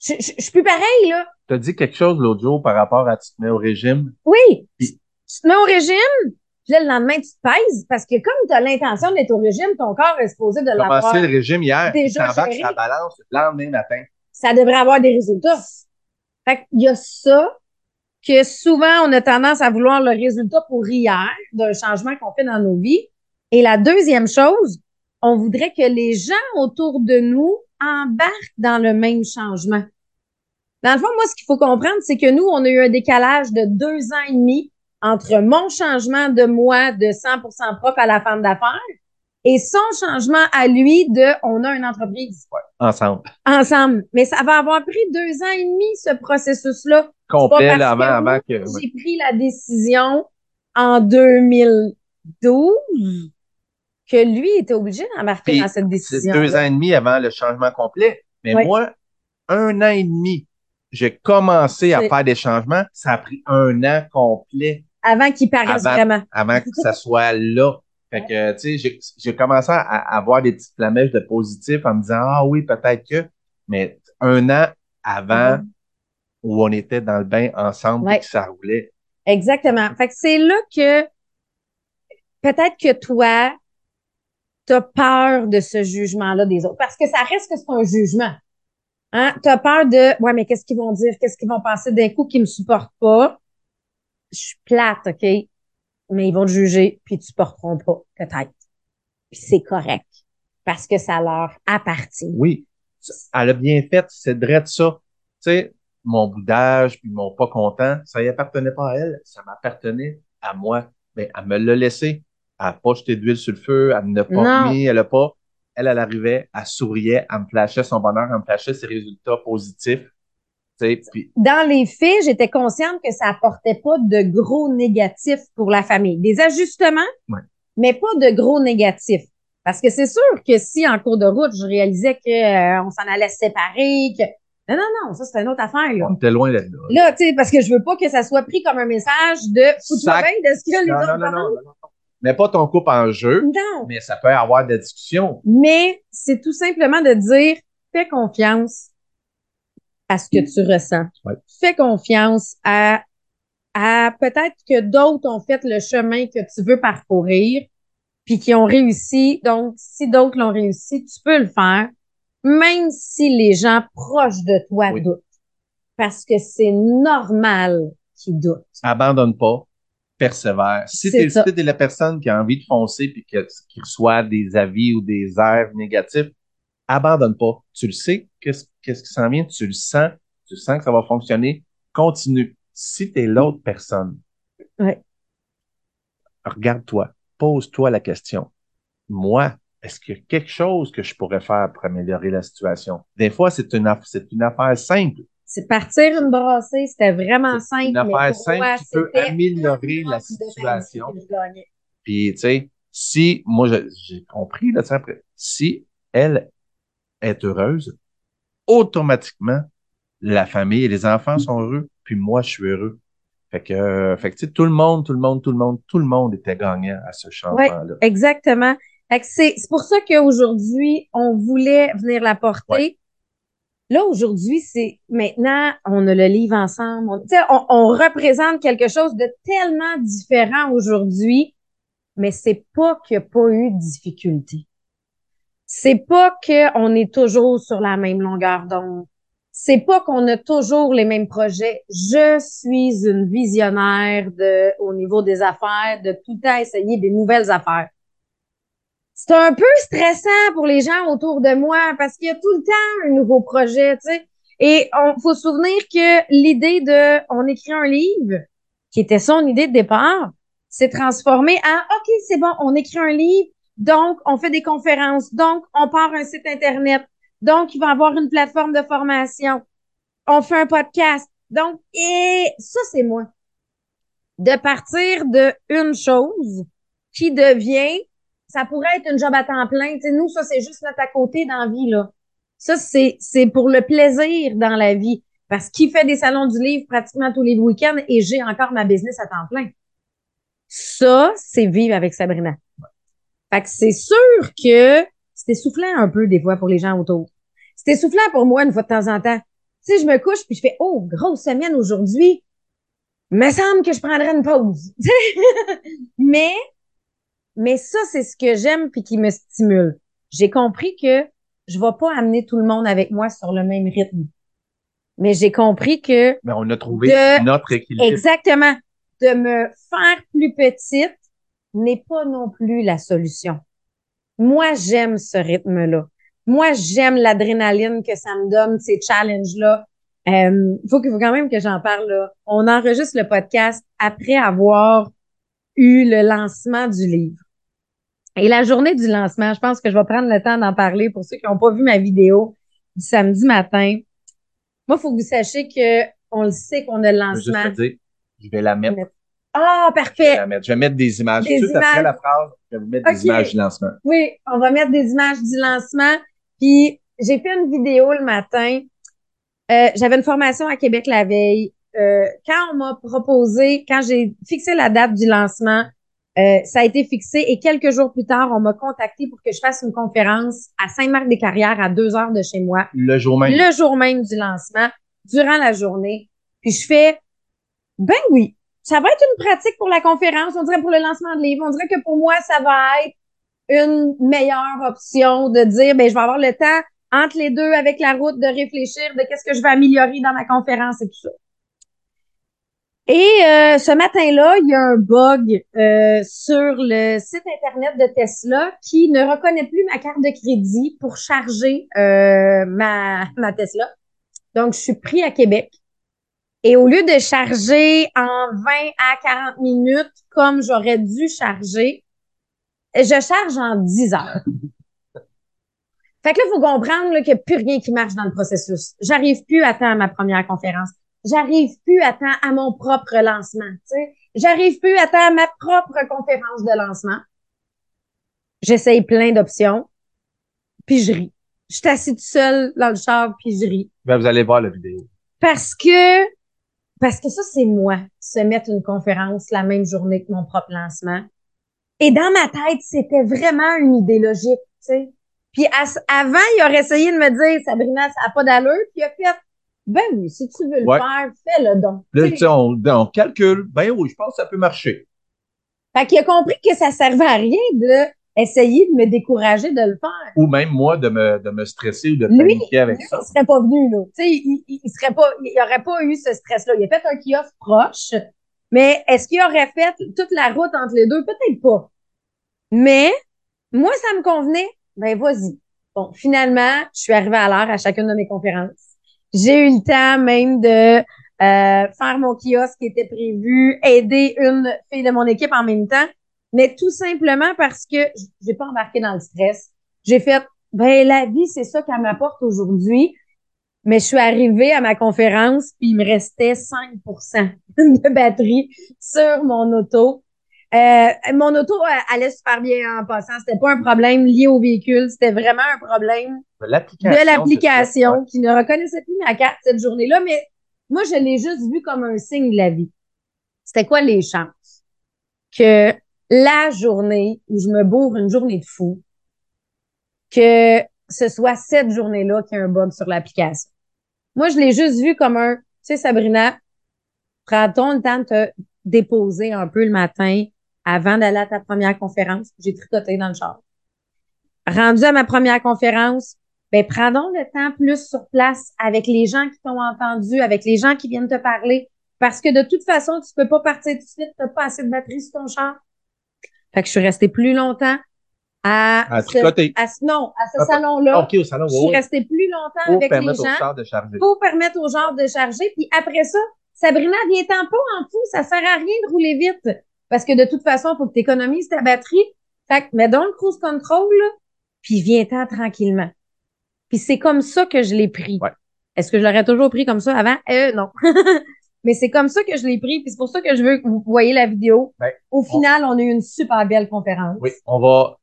Speaker 2: Je suis plus pareil, là.
Speaker 3: Tu as dit quelque chose l'autre jour par rapport à tu te mets au régime?
Speaker 2: Oui.
Speaker 3: Puis-
Speaker 2: Tu te mets au régime, puis là, le lendemain, tu te pèses, parce que comme tu as l'intention d'être au régime, ton corps est supposé de l'avoir.
Speaker 3: commencé le régime hier,
Speaker 2: Déjà
Speaker 3: sur la balance le lendemain matin.
Speaker 2: ça devrait avoir des résultats. Fait qu'il y a ça que souvent on a tendance à vouloir le résultat pour hier d'un changement qu'on fait dans nos vies. Et la deuxième chose, on voudrait que les gens autour de nous embarquent dans le même changement. Dans le fond, moi, ce qu'il faut comprendre, c'est que nous, on a eu un décalage de deux ans et demi entre mon changement de moi de 100% propre à la femme d'affaires et son changement à lui de on a une entreprise
Speaker 3: Ensemble.
Speaker 2: ensemble. Mais ça va avoir pris deux ans et demi, ce processus-là.
Speaker 3: Complet, avant,
Speaker 2: que
Speaker 3: avant que.
Speaker 2: J'ai pris la décision en 2012 que lui était obligé d'embarquer dans cette
Speaker 3: C'est
Speaker 2: décision.
Speaker 3: deux ans et demi avant le changement complet. Mais moi, un an et demi, j'ai commencé à faire des changements. Ça a pris un an complet
Speaker 2: Avant qu'il paraisse
Speaker 3: Avant.
Speaker 2: vraiment.
Speaker 3: avant que ça soit là. Fait que, tu sais, j'ai- commencé à, avoir des petites flamèches de positif en me disant, ah oui, peut-être que, mais un an avant
Speaker 2: Mhm.
Speaker 3: où on était dans le bain ensemble
Speaker 2: Ouais.
Speaker 3: et que ça roulait.
Speaker 2: Exactement. Fait que c'est là que peut-être que toi, t'as peur de ce jugement-là des autres. Parce que ça reste que c'est un jugement. Hein? T'as peur de Ouais, mais qu'est-ce qu'ils vont dire? Qu'est-ce qu'ils vont penser d'un coup qu'ils me supportent pas? Je suis plate, OK? Mais ils vont te juger, puis tu supporteront pas, peut-être. Puis c'est correct. Parce que ça leur appartient.
Speaker 3: Oui, elle a bien fait, c'est vrai de ça. Tu sais, mon boudage puis mon pas content, ça y appartenait pas à elle, ça m'appartenait à moi. Mais elle me l'a laissé. Elle n'a pas jeté d'huile sur le feu, elle n'a pas
Speaker 2: Non.
Speaker 3: mis, elle a pas. Elle, elle arrivait, elle souriait, elle me flashait son bonheur, elle me flashait ses résultats positifs. Puis
Speaker 2: dans les faits, j'étais consciente que ça apportait pas de gros négatifs pour la famille. Des ajustements,
Speaker 3: Ouais.
Speaker 2: mais pas de gros négatifs. Parce que c'est sûr que si en cours de route, je réalisais que euh, on s'en allait séparer, que non, non, non, ça c'est une autre affaire. Là,
Speaker 3: On était loin là-dedans.
Speaker 2: là tu sais, parce que je veux pas que ça soit pris comme un message de bien de ce que les
Speaker 3: Non,
Speaker 2: autres
Speaker 3: non, non, non, non, Mets pas ton couple en jeu,
Speaker 2: Non.
Speaker 3: mais ça peut avoir des discussions.
Speaker 2: Mais c'est tout simplement de dire fais confiance à ce que tu ressens.
Speaker 3: Ouais.
Speaker 2: Fais confiance à, à peut-être que d'autres ont fait le chemin que tu veux parcourir, puis qui ont réussi. Donc, si d'autres l'ont réussi, tu peux le faire, même si les gens proches de toi
Speaker 3: Oui.
Speaker 2: doutent. Parce que c'est normal qu'ils doutent.
Speaker 3: Abandonne pas, persévère. Si si t'es la personne qui a envie de foncer puis que- qui reçoit des avis ou des airs négatifs, abandonne pas. Tu le sais, qu'est-ce qui s'en vient, tu le sens, tu sens que ça va fonctionner, continue. Si t'es l'autre personne,
Speaker 2: Ouais.
Speaker 3: regarde-toi, pose-toi la question. Moi, est-ce qu'il y a quelque chose que je pourrais faire pour améliorer la situation? Des fois, c'est une, aff- c'est une affaire simple.
Speaker 2: C'est partir une brassée, c'était vraiment simple.
Speaker 3: une affaire simple qui peut améliorer la situation. Puis, tu sais, si, moi, j'ai compris, là, après, si elle est heureuse, automatiquement, la famille et les enfants sont heureux, puis moi, je suis heureux. Fait que, euh, fait que, tu sais, tout le monde, tout le monde, tout le monde, tout le monde était gagnant à ce changement-là.
Speaker 2: Exactement. C'est c'est pour ça qu'aujourd'hui, on voulait venir la porter.
Speaker 3: Ouais.
Speaker 2: Là, aujourd'hui, c'est maintenant, on a le livre ensemble. On, on, on représente quelque chose de tellement différent aujourd'hui, mais c'est pas qu'il n'y a pas eu de difficulté. C'est pas qu'on est toujours sur la même longueur d'onde. C'est pas qu'on a toujours les mêmes projets. Je suis une visionnaire de, au niveau des affaires, de tout temps essayer des nouvelles affaires. C'est un peu stressant pour les gens autour de moi parce qu'il y a tout le temps un nouveau projet, tu sais. Et on faut se souvenir que l'idée de on écrit un livre, qui était son idée de départ, s'est transformée en OK, c'est bon, on écrit un livre, donc on fait des conférences, donc on part un site internet, donc il va avoir une plateforme de formation, on fait un podcast. Donc, et ça, c'est moi. De partir de une chose qui devient ça pourrait être une job à temps plein. Tu sais, nous, ça, c'est juste notre à côté dans la vie, là. Ça, c'est, c'est pour le plaisir dans la vie. Parce qu'il fait des salons du livre pratiquement tous les week-ends et j'ai encore ma business à temps plein. Ça, c'est vivre avec Sabrina. Fait que c'est sûr que c'est essoufflant un peu des fois pour les gens autour. C'est essoufflant pour moi une fois de temps en temps. Sais, je me couche puis je fais, oh, grosse semaine aujourd'hui. Me semble que je prendrais une pause. [LAUGHS] Mais mais ça, c'est ce que j'aime puis qui me stimule. J'ai compris que je vais pas amener tout le monde avec moi sur le même rythme. Mais j'ai compris que,
Speaker 3: Mais on a trouvé
Speaker 2: De-
Speaker 3: notre équilibre.
Speaker 2: exactement, de me faire plus petite n'est pas non plus la solution. Moi, j'aime ce rythme-là. Moi, j'aime l'adrénaline que ça me donne, ces challenges-là. Euh, faut qu'il faut quand même que j'en parle là. On enregistre le podcast après avoir eu le lancement du livre. Et la journée du lancement, je pense que je vais prendre le temps d'en parler pour ceux qui n'ont pas vu ma vidéo du samedi matin. Moi, il faut que vous sachiez que on le sait qu'on a le
Speaker 3: Je
Speaker 2: lancement.
Speaker 3: dire, je vais la mettre.
Speaker 2: Ah,
Speaker 3: Je vais,
Speaker 2: parfait.
Speaker 3: mettre. Je vais mettre des images.
Speaker 2: Des
Speaker 3: Tout suite après
Speaker 2: images.
Speaker 3: la phrase, je vais vous mettre des images du lancement.
Speaker 2: Oui, on va mettre des images du lancement. Puis j'ai fait une vidéo le matin. Euh, J'avais une formation à Québec la veille. Euh, quand on m'a proposé, quand j'ai fixé la date du lancement, euh, ça a été fixé et quelques jours plus tard, on m'a contacté pour que je fasse une conférence à Saint-Marc-des-Carrières à deux heures de chez moi,
Speaker 3: Le jour même.
Speaker 2: le jour même du lancement, durant la journée. Puis je fais, ben oui, ça va être une pratique pour la conférence, on dirait pour le lancement de livre, on dirait que pour moi, ça va être une meilleure option de dire, ben je vais avoir le temps entre les deux avec la route de réfléchir de qu'est-ce que je vais améliorer dans ma conférence et tout ça. Et euh, ce matin-là, il y a un bug euh, sur le site internet de Tesla qui ne reconnaît plus ma carte de crédit pour charger euh, ma, ma Tesla. Donc, je suis pris à Québec. Et au lieu de charger en 20 à 40 minutes comme j'aurais dû charger, je charge en 10 heures. Fait que là, faut comprendre qu'il n'y a plus rien qui marche dans le processus. J'arrive plus à temps à ma première conférence. J'arrive plus à temps à mon propre lancement. tu sais. J'arrive plus à temps à ma propre conférence de lancement. J'essaye plein d'options, puis je ris. Je suis assise toute seule dans le char, puis je ris.
Speaker 3: Ben, vous allez voir la vidéo.
Speaker 2: Parce que, parce que ça, c'est moi, se mettre une conférence la même journée que mon propre lancement. Et dans ma tête, c'était vraiment une idée logique, tu sais. Puis avant, il aurait essayé de me dire, Sabrina, ça n'a pas d'allure. Puis il a fait, ben oui, si tu veux le faire, fais-le donc.
Speaker 3: Là, on, on, calcule, ben oui, je pense que ça peut marcher.
Speaker 2: Fait qu'il a compris que ça servait à rien de essayer de me décourager de le faire.
Speaker 3: Ou même moi de me, de me stresser ou de paniquer avec
Speaker 2: lui,
Speaker 3: ça.
Speaker 2: Il serait pas venu, là. Tu sais, il, il, serait pas, il aurait pas eu ce stress-là. Il a fait un kiosque proche, mais est-ce qu'il aurait fait toute la route entre les deux? Peut-être pas. Mais, moi, ça me convenait. Ben, vas-y. Bon, finalement, je suis arrivée à l'heure à chacune de mes conférences. J'ai eu le temps même de euh, faire mon kiosque qui était prévu, aider une fille de mon équipe en même temps, mais tout simplement parce que j'ai pas embarqué dans le stress. J'ai fait, ben la vie, c'est ça qu'elle m'apporte aujourd'hui. Mais je suis arrivée à ma conférence, puis il me restait 5% [LAUGHS] de batterie sur mon auto. Euh, mon auto allait super bien en passant. C'était pas un problème lié au véhicule. C'était vraiment un problème de l'application qui ne reconnaissait plus ma carte cette journée-là. Mais moi, je l'ai juste vu comme un signe de la vie. C'était quoi les chances? Que la journée où je me bourre une journée de fou, que ce soit cette journée-là qu'il y a un bug sur l'application. Moi, je l'ai juste vu comme un, tu sais, Sabrina, prends-ton le temps de te déposer un peu le matin, avant d'aller à ta première conférence. J'ai tricoté dans le char. Rendu à ma première conférence, ben, prends donc le temps plus sur place avec les gens qui t'ont entendu, avec les gens qui viennent te parler. Parce que de toute façon, tu peux pas partir tout de suite, t'as pas assez de batterie sur ton char. Fait que je suis restée plus longtemps à,
Speaker 3: à tricoter.
Speaker 2: À, non, à ce salon-là.
Speaker 3: OK, au salon,
Speaker 2: Je suis restée plus longtemps avec les gens.
Speaker 3: Pour de charger.
Speaker 2: Pour permettre au genre de charger. Puis après ça, Sabrina, viens-t'en pas en fou, ça sert à rien de rouler vite. Parce que de toute façon, il faut que tu économises ta batterie. Fait que mets donc le cruise control, là, puis viens-t'en tranquillement. Puis c'est comme ça que je l'ai pris.
Speaker 3: Ouais.
Speaker 2: Est-ce que je l'aurais toujours pris comme ça avant? Euh, non. [LAUGHS] Mais c'est comme ça que je l'ai pris, puis c'est pour ça que je veux que vous voyez la vidéo.
Speaker 3: Ben,
Speaker 2: Au final, on... a eu une super belle conférence.
Speaker 3: Oui, on va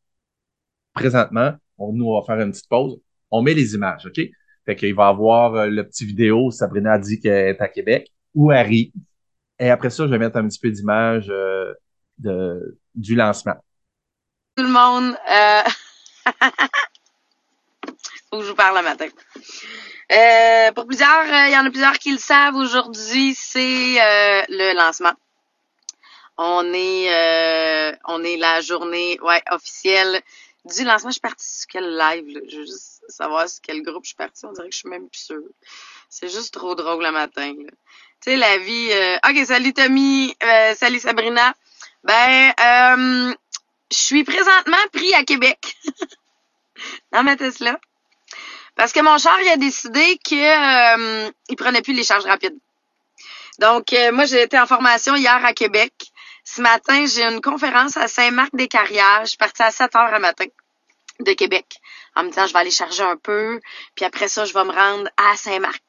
Speaker 3: présentement, on, nous on va faire une petite pause. On met les images, OK? Fait qu'il va avoir euh, le petit vidéo, Sabrina a dit qu'elle est à Québec, ou Harry. Et après ça, je vais mettre un petit peu d'image euh, de, du lancement.
Speaker 4: Tout le monde, euh... [LAUGHS] faut que je vous parle le matin. Euh, pour plusieurs, il euh, y en a plusieurs qui le savent. Aujourd'hui, c'est euh, le lancement. On est, euh, on est la journée, ouais, officielle du lancement. Je suis partie sur quel live là? Je veux juste savoir sur quel groupe je suis partie. On dirait que je suis même plus sûre. C'est juste trop drôle le matin. Là. Tu sais, la vie. Euh... Ok, salut Tommy, salut Sabrina. Ben, je suis présentement pris à Québec [LAUGHS] dans ma Tesla. Parce que mon char, il a décidé que euh, prenait plus les charges rapides. Donc, euh, moi, j'ai été en formation hier à Québec. Ce matin, j'ai une conférence à Saint-Marc-des-Carrières. Je suis partie à 7 heures le matin de Québec en me disant, je vais aller charger un peu. Puis après ça, je vais me rendre à Saint-Marc.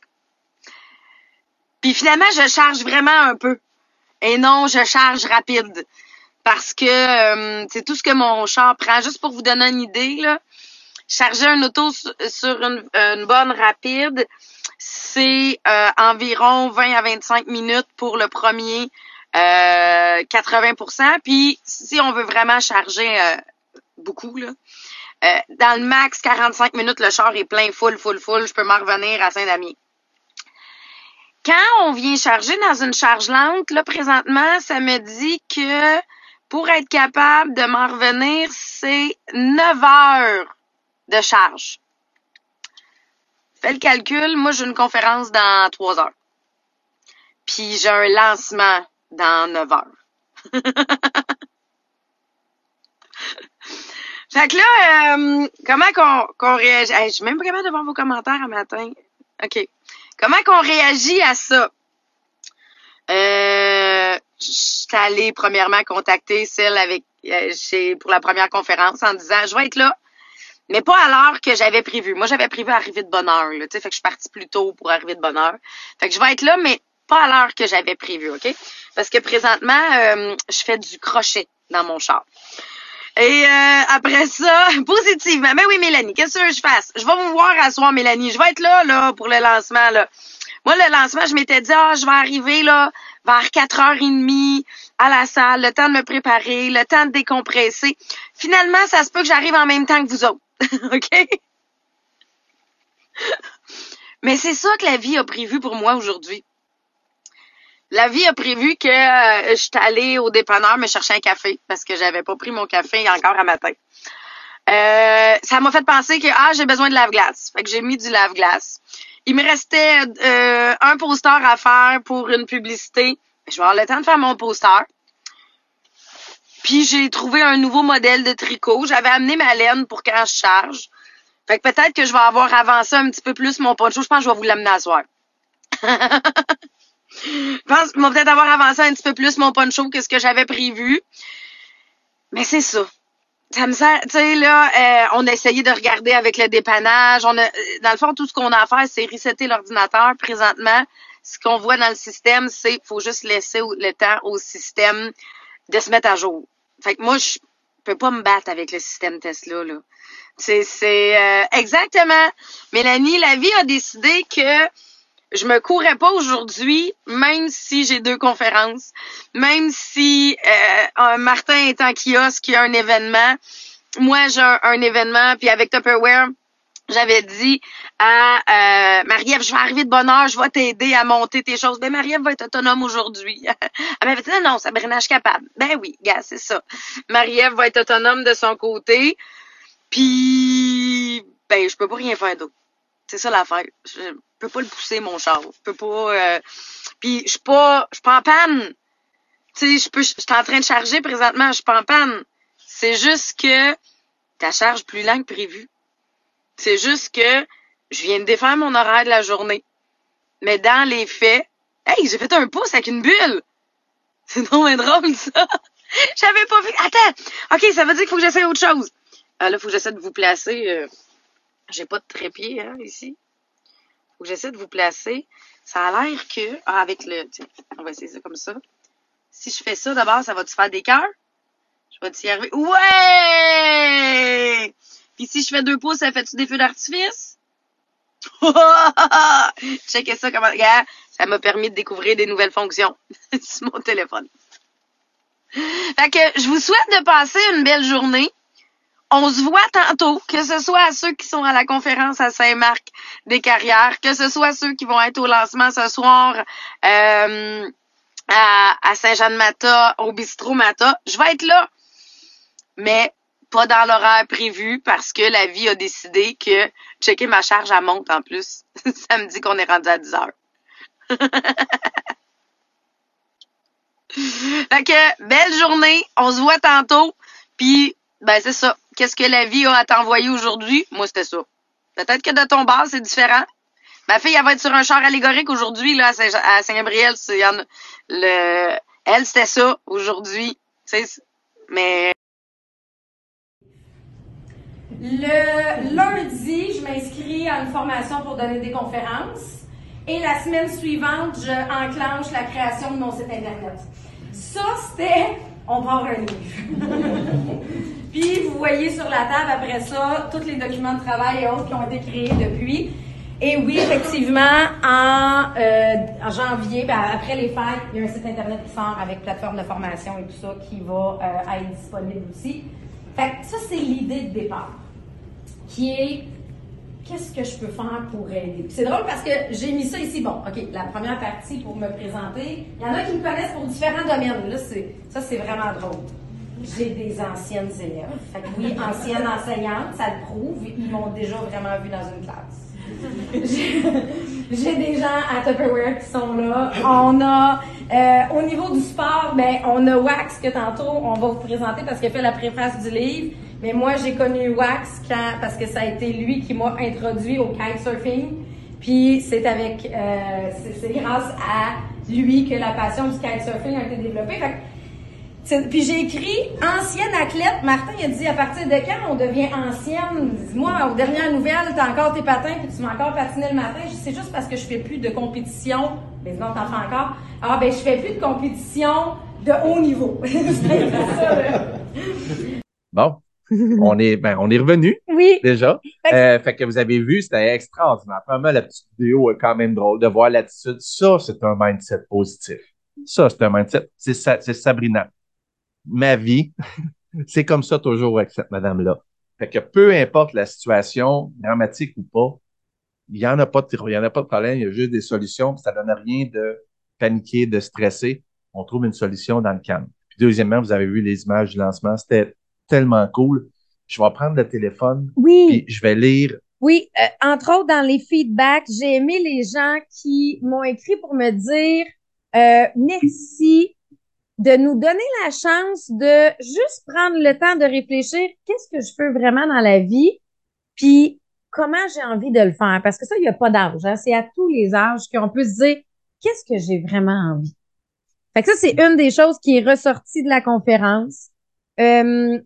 Speaker 4: Puis finalement, je charge vraiment un peu. Et non, je charge rapide. Parce que euh, c'est tout ce que mon char prend. Juste pour vous donner une idée, là, charger un auto sur une, une bonne rapide, c'est euh, environ 20 à 25 minutes pour le premier euh, 80% Puis si on veut vraiment charger euh, beaucoup, là, euh, dans le max 45 minutes, le char est plein, full, full, full. Je peux m'en revenir à Saint-Damien quand on vient charger dans une charge lente, là, présentement, ça me dit que pour être capable de m'en revenir, c'est 9 heures de charge. Fais le calcul, moi j'ai une conférence dans 3 heures. Puis j'ai un lancement dans 9 heures. [LAUGHS] fait que là, euh, comment qu'on qu'on réagit? je suis même pas capable de voir vos commentaires un matin. OK. Comment qu'on réagit à ça? Euh, je suis allée premièrement contacter celle avec euh, pour la première conférence en disant je vais être là, mais pas à l'heure que j'avais prévu. Moi, j'avais prévu arriver de bonne heure. Là, fait que je suis partie plus tôt pour arriver de bonne heure. Fait que je vais être là, mais pas à l'heure que j'avais prévu, OK? Parce que présentement, euh, je fais du crochet dans mon char.
Speaker 2: Et euh, après ça, [LAUGHS] positivement. Mais oui, Mélanie, qu'est-ce que je fasse? Je vais vous voir à soir, Mélanie. Je vais être là, là, pour le lancement, là. Moi, le lancement, je m'étais dit, ah, je vais arriver, là, vers 4h30 à la salle, le temps de me préparer, le temps de décompresser. Finalement, ça se peut que j'arrive en même temps que vous autres. [LAUGHS] OK? Mais c'est ça que la vie a prévu pour moi aujourd'hui. La vie a prévu que euh, je suis allée au dépanneur me chercher un café parce que j'avais pas pris mon café encore à matin. Euh, ça m'a fait penser que ah j'ai besoin de lave-glace. Fait que j'ai mis du lave-glace. Il me restait euh, un poster à faire pour une publicité. Je vais avoir le temps de faire mon poster. Puis j'ai trouvé un nouveau modèle de tricot. J'avais amené ma laine pour quand je charge. Fait que peut-être que je vais avoir avancé un petit peu plus mon poncho. Je pense que je vais vous l'amener à soir. [LAUGHS] Je pense qu'ils peut-être avoir avancé un petit peu plus mon poncho que ce que j'avais prévu. Mais c'est ça. Ça me sert, tu sais, là, euh, on a essayé de regarder avec le dépannage. On a, dans le fond, tout ce qu'on a à faire, c'est resetter l'ordinateur. Présentement, ce qu'on voit dans le système, c'est qu'il faut juste laisser le temps au système de se mettre à jour. Fait que moi, je peux pas me battre avec le système Tesla, là. C'est, euh, exactement. Mélanie, la vie a décidé que je me courais pas aujourd'hui, même si j'ai deux conférences, même si euh, un Martin est en kiosque, il y a un événement. Moi, j'ai un, événement, puis avec Tupperware, j'avais dit à euh, Marie-Ève, je vais arriver de bonne heure, je vais t'aider à monter tes choses. Ben, Marie-Ève va être autonome aujourd'hui. [LAUGHS] Elle m'avait dit, non, Sabrina, je suis capable. Ben oui, gars, c'est ça. Marie-Ève va être autonome de son côté. Puis, ben, je peux pas rien faire d'autre. C'est ça l'affaire. Je peux pas le pousser, mon char. Je peux pas. Euh... Puis je suis pas. Je suis pas en panne. Tu sais, je peux. Je suis en train de charger présentement, je suis pas en panne. C'est juste que ta charge plus lente que prévu. C'est juste que je viens de défaire mon horaire de la journée. Mais dans les faits, hey, j'ai fait un pouce avec une bulle. [LAUGHS] C'est vraiment drôle, ça. [LAUGHS] J'avais pas vu. Attends. OK, ça veut dire qu'il faut que j'essaie autre chose. Ah, là, il faut que j'essaie de vous placer. Euh... J'ai pas de trépied hein, ici. Faut que j'essaie de vous placer. Ça a l'air que. Ah, avec le. On va essayer ça comme ça. Si je fais ça d'abord, ça va-tu faire des cœurs? Je vais t'y arriver. Ouais! Puis si je fais deux pouces, ça fait-tu des feux d'artifice? [LAUGHS] Checkez ça comment. Ça m'a permis de découvrir des nouvelles fonctions [LAUGHS] sur mon téléphone. Fait que je vous souhaite de passer une belle journée. On se voit tantôt, que ce soit à ceux qui sont à la conférence à Saint-Marc des carrières, que ce soit ceux qui vont être au lancement ce soir euh, à, Saint-Jean-de-Mata, au bistrot Mata. Je vais être là, mais pas dans l'horaire prévu parce que la vie a décidé que checker ma charge à monte en plus. [LAUGHS] Ça me dit qu'on est rendu à 10 heures. [LAUGHS] fait que, belle journée. On se voit tantôt. Puis, ben, c'est ça. Qu'est-ce que la vie a à t'envoyer aujourd'hui? Moi, c'était ça. Peut-être que de ton bar, c'est différent. Ma fille, elle va être sur un char allégorique aujourd'hui, là, à Saint-Gabriel. Le, elle, c'était ça, aujourd'hui. Mais.
Speaker 5: Le lundi, je m'inscris à une formation pour donner des conférences. Et la semaine suivante, je enclenche la création de mon site Internet. Ça, c'était on part un livre. [LAUGHS] Puis vous voyez sur la table après ça tous les documents de travail et autres qui ont été créés depuis. Et oui, effectivement, en, euh, janvier, ben, après les fêtes, il y a un site internet qui sort avec plateforme de formation et tout ça qui va euh, être disponible aussi. Fait ça, c'est l'idée de départ, qui est qu'est-ce que je peux faire pour aider? C'est drôle parce que j'ai mis ça ici. Bon, OK, la première partie pour me présenter. Il y en a qui me connaissent pour différents domaines. Là, c'est, ça, c'est vraiment drôle. J'ai des anciennes élèves. Oui, anciennes enseignantes, ça le prouve. Ils m'ont déjà vraiment vu dans une classe. J'ai des gens à Tupperware qui sont là. On a, euh, au niveau du sport, ben, on a Wax que tantôt on va vous présenter parce qu'il a fait la préface du livre. Mais moi, j'ai connu Wax parce que ça a été lui qui m'a introduit au kitesurfing. Puis c'est avec, euh, c'est grâce à lui que la passion du kitesurfing a été développée. Puis j'ai écrit ancienne athlète. Martin il a dit à partir de quand on devient ancienne? Moi, aux dernières nouvelles, t'as encore tes patins puis tu m'as encore patiné le matin. C'est juste parce que je fais plus de compétition. Mais non, t'en fais encore. Ah ben je fais plus de compétition de haut niveau. [LAUGHS] ça,
Speaker 3: Bon, [LAUGHS] on est, ben, on est revenu
Speaker 2: Oui.
Speaker 3: déjà.
Speaker 2: Fait que-
Speaker 3: Euh, fait que vous avez vu, c'était extraordinaire. Vraiment, la petite vidéo est quand même drôle de voir l'attitude. Ça, c'est un mindset positif. Ça, c'est un mindset. C'est Sa- c'est Sabrina. Ma vie, [LAUGHS] c'est comme ça toujours avec cette madame-là. Fait que peu importe la situation, dramatique ou pas, il y en a pas de, il y en a pas de problème, il y a juste des solutions, puis ça donne rien de paniquer, de stresser. On trouve une solution dans le calme. Puis deuxièmement, vous avez vu les images du lancement, c'était tellement cool. Je vais prendre le téléphone,
Speaker 2: Oui.
Speaker 3: puis je vais lire.
Speaker 2: Oui, euh, entre autres, dans les feedbacks, j'ai aimé les gens qui m'ont écrit pour me dire euh, merci de nous donner la chance de juste prendre le temps de réfléchir qu'est-ce que je veux vraiment dans la vie, puis comment j'ai envie de le faire. Parce que ça, il n'y a pas d'âge. Hein? C'est à tous les âges qu'on peut se dire qu'est-ce que j'ai vraiment envie? Fait que ça, c'est une des choses qui est ressortie de la conférence. Euh,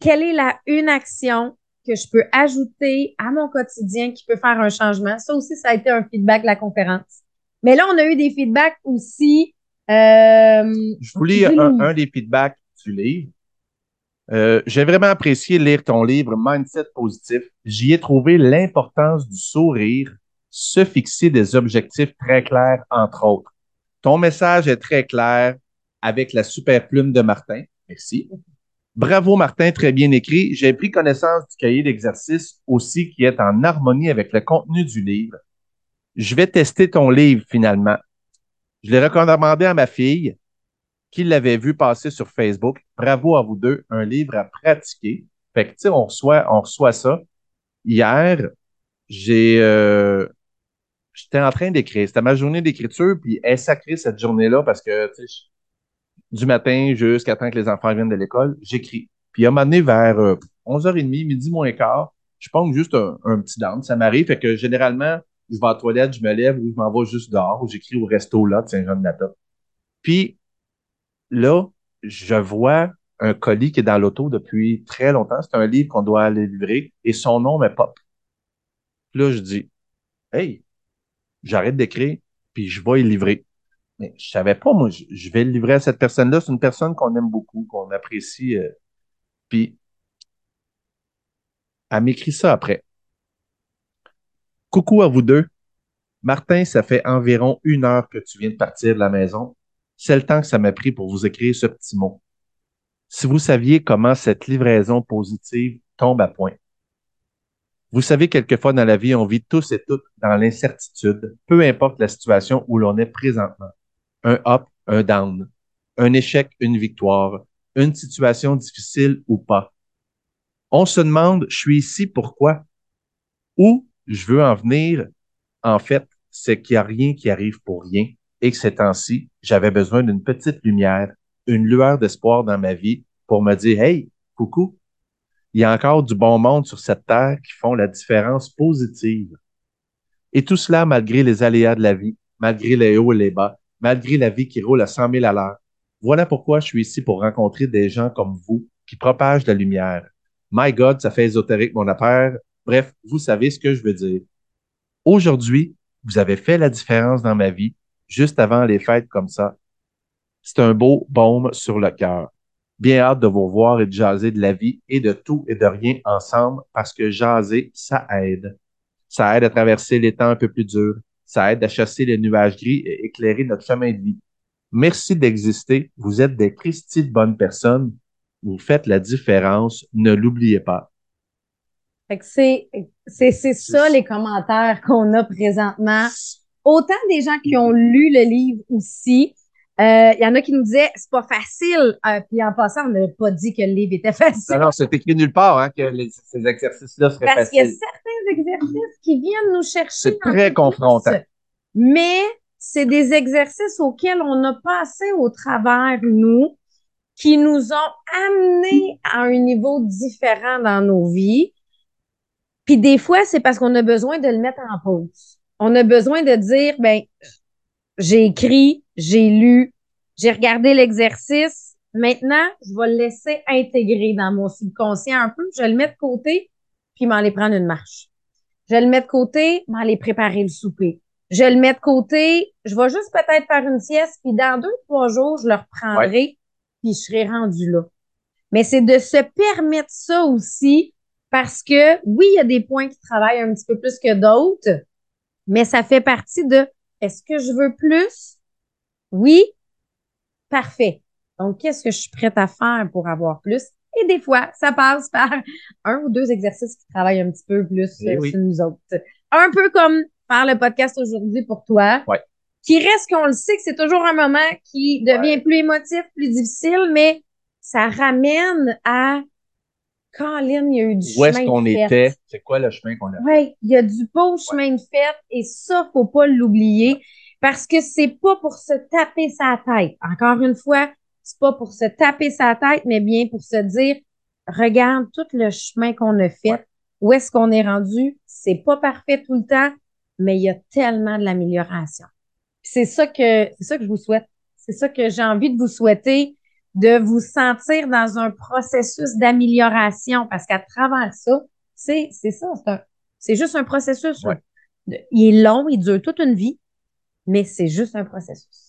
Speaker 2: quelle est la une action que je peux ajouter à mon quotidien qui peut faire un changement? Ça aussi, ça a été un feedback de la conférence. Mais là, on a eu des feedbacks aussi. Euh,
Speaker 3: Je vous lis un des feedbacks du livre. Euh, J'ai vraiment apprécié lire ton livre Mindset positif. J'y ai trouvé l'importance du sourire, se fixer des objectifs très clairs, entre autres. Ton message est très clair avec la super plume de Martin. Merci. Bravo Martin, très bien écrit. J'ai pris connaissance du cahier d'exercice aussi qui est en harmonie avec le contenu du livre. Je vais tester ton livre finalement. Je l'ai recommandé à ma fille qui l'avait vu passer sur Facebook. Bravo à vous deux, un livre à pratiquer. Fait que, tu sais, on reçoit, on reçoit ça. Hier, j'ai, euh, j'étais en train d'écrire. C'était ma journée d'écriture, puis elle sacrée cette journée-là parce que, tu sais, du matin jusqu'à temps que les enfants viennent de l'école, j'écris. Puis à un moment donné, vers euh, 11h30, midi moins quart, je ponge juste un, petit down. Ça m'arrive. Fait que généralement, je vais à la toilette, je me lève ou je m'en vais juste dehors ou j'écris au resto là de Saint-Jean-de-Nata. Puis là, je vois un colis qui est dans l'auto depuis très longtemps. C'est un livre qu'on doit aller livrer et son nom me pop. Là, je dis, hey, j'arrête d'écrire, puis je vais y livrer. Mais je savais pas, moi, je, vais le livrer à cette personne-là. C'est une personne qu'on aime beaucoup, qu'on apprécie. euh, puis, elle m'écrit ça après. Coucou à vous deux. Martin, ça fait environ une heure que tu viens de partir de la maison. C'est le temps que ça m'a pris pour vous écrire ce petit mot. Si vous saviez comment cette livraison positive tombe à point. Vous savez, quelquefois dans la vie, on vit tous et toutes dans l'incertitude, peu importe la situation où l'on est présentement. Un up, un down, un échec, une victoire, une situation difficile ou pas. On se demande, je suis ici pourquoi? Où je veux en venir, en fait, c'est qu'il n'y a rien qui arrive pour rien et que ces temps-ci, j'avais besoin d'une petite lumière, une lueur d'espoir dans ma vie pour me dire, hey, coucou, il y a encore du bon monde sur cette terre qui font la différence positive. Et tout cela malgré les aléas de la vie, malgré les hauts et les bas, malgré la vie qui roule à 100 000 à l'heure. Voilà pourquoi je suis ici pour rencontrer des gens comme vous qui propagent la lumière. My God, ça fait ésotérique mon affaire. Bref, vous savez ce que je veux dire. Aujourd'hui, vous avez fait la différence dans ma vie, juste avant les fêtes comme ça. C'est un beau baume sur le cœur. Bien hâte de vous revoir et de jaser de la vie et de tout et de rien ensemble parce que jaser, ça aide. Ça aide à traverser les temps un peu plus durs. Ça aide à chasser les nuages gris et éclairer notre chemin de vie. Merci d'exister. Vous êtes des Christy de bonnes personnes. Vous faites la différence. Ne l'oubliez pas.
Speaker 2: Fait que c'est, c'est, c'est ça les commentaires qu'on a présentement. Autant des gens qui ont lu le livre aussi. Euh, Il y en a qui nous disaient c'est pas facile. Euh, puis en passant, on n'a pas dit que le livre était [LAUGHS] facile.
Speaker 3: Alors, c'est écrit nulle part hein, que les- ces exercices-là seraient
Speaker 2: Parce qu'il y a
Speaker 3: faciles.
Speaker 2: certains exercices qui viennent nous chercher.
Speaker 3: C'est très confrontant.
Speaker 2: plus. Mais c'est des exercices auxquels on a passé au travers, nous, qui nous ont amenés à un niveau différent dans nos vies. Puis des fois, c'est parce qu'on a besoin de le mettre en pause. On a besoin de dire, ben, j'ai écrit, j'ai lu, j'ai regardé l'exercice. Maintenant, je vais le laisser intégrer dans mon subconscient un peu. Je le mets de côté, puis m'en aller prendre une marche. Je le mets de côté, m'en aller préparer le souper. Je le mets de côté, je vais juste peut-être faire une sieste, puis dans deux, trois jours, je le reprendrai, puis je serai rendu là. Mais c'est de se permettre ça aussi parce que oui, il y a des points qui travaillent un petit peu plus que d'autres, mais ça fait partie de est-ce que je veux plus? Oui? Parfait. Donc, qu'est-ce que je suis prête à faire pour avoir plus? Et des fois, ça passe par [LAUGHS] un ou deux exercices qui travaillent un petit peu plus
Speaker 3: Eh
Speaker 2: euh,
Speaker 3: oui.
Speaker 2: sur nous autres. Un peu comme faire le podcast aujourd'hui pour toi.
Speaker 3: Ouais.
Speaker 2: Qui reste qu'on le sait que c'est toujours un moment qui devient plus émotif, plus difficile, mais ça ramène à Colin, il y a eu du
Speaker 3: Où est-ce
Speaker 2: chemin
Speaker 3: qu'on
Speaker 2: de fait.
Speaker 3: était? C'est quoi le chemin qu'on a fait?
Speaker 2: Oui, il y a du beau chemin de fait et ça, faut pas l'oublier parce que c'est pas pour se taper sa tête. Encore une fois, c'est pas pour se taper sa tête, mais bien pour se dire, regarde tout le chemin qu'on a fait.
Speaker 3: Ouais.
Speaker 2: Où est-ce qu'on est rendu? C'est pas parfait tout le temps, mais il y a tellement de l'amélioration. C'est ça que, c'est ça que je vous souhaite. C'est ça que j'ai envie de vous souhaiter, de vous sentir dans un processus d'amélioration parce qu'à travers ça, c'est, c'est ça, c'est un, c'est juste un processus.
Speaker 3: Ouais.
Speaker 2: Il est long, il dure toute une vie, mais c'est juste un processus.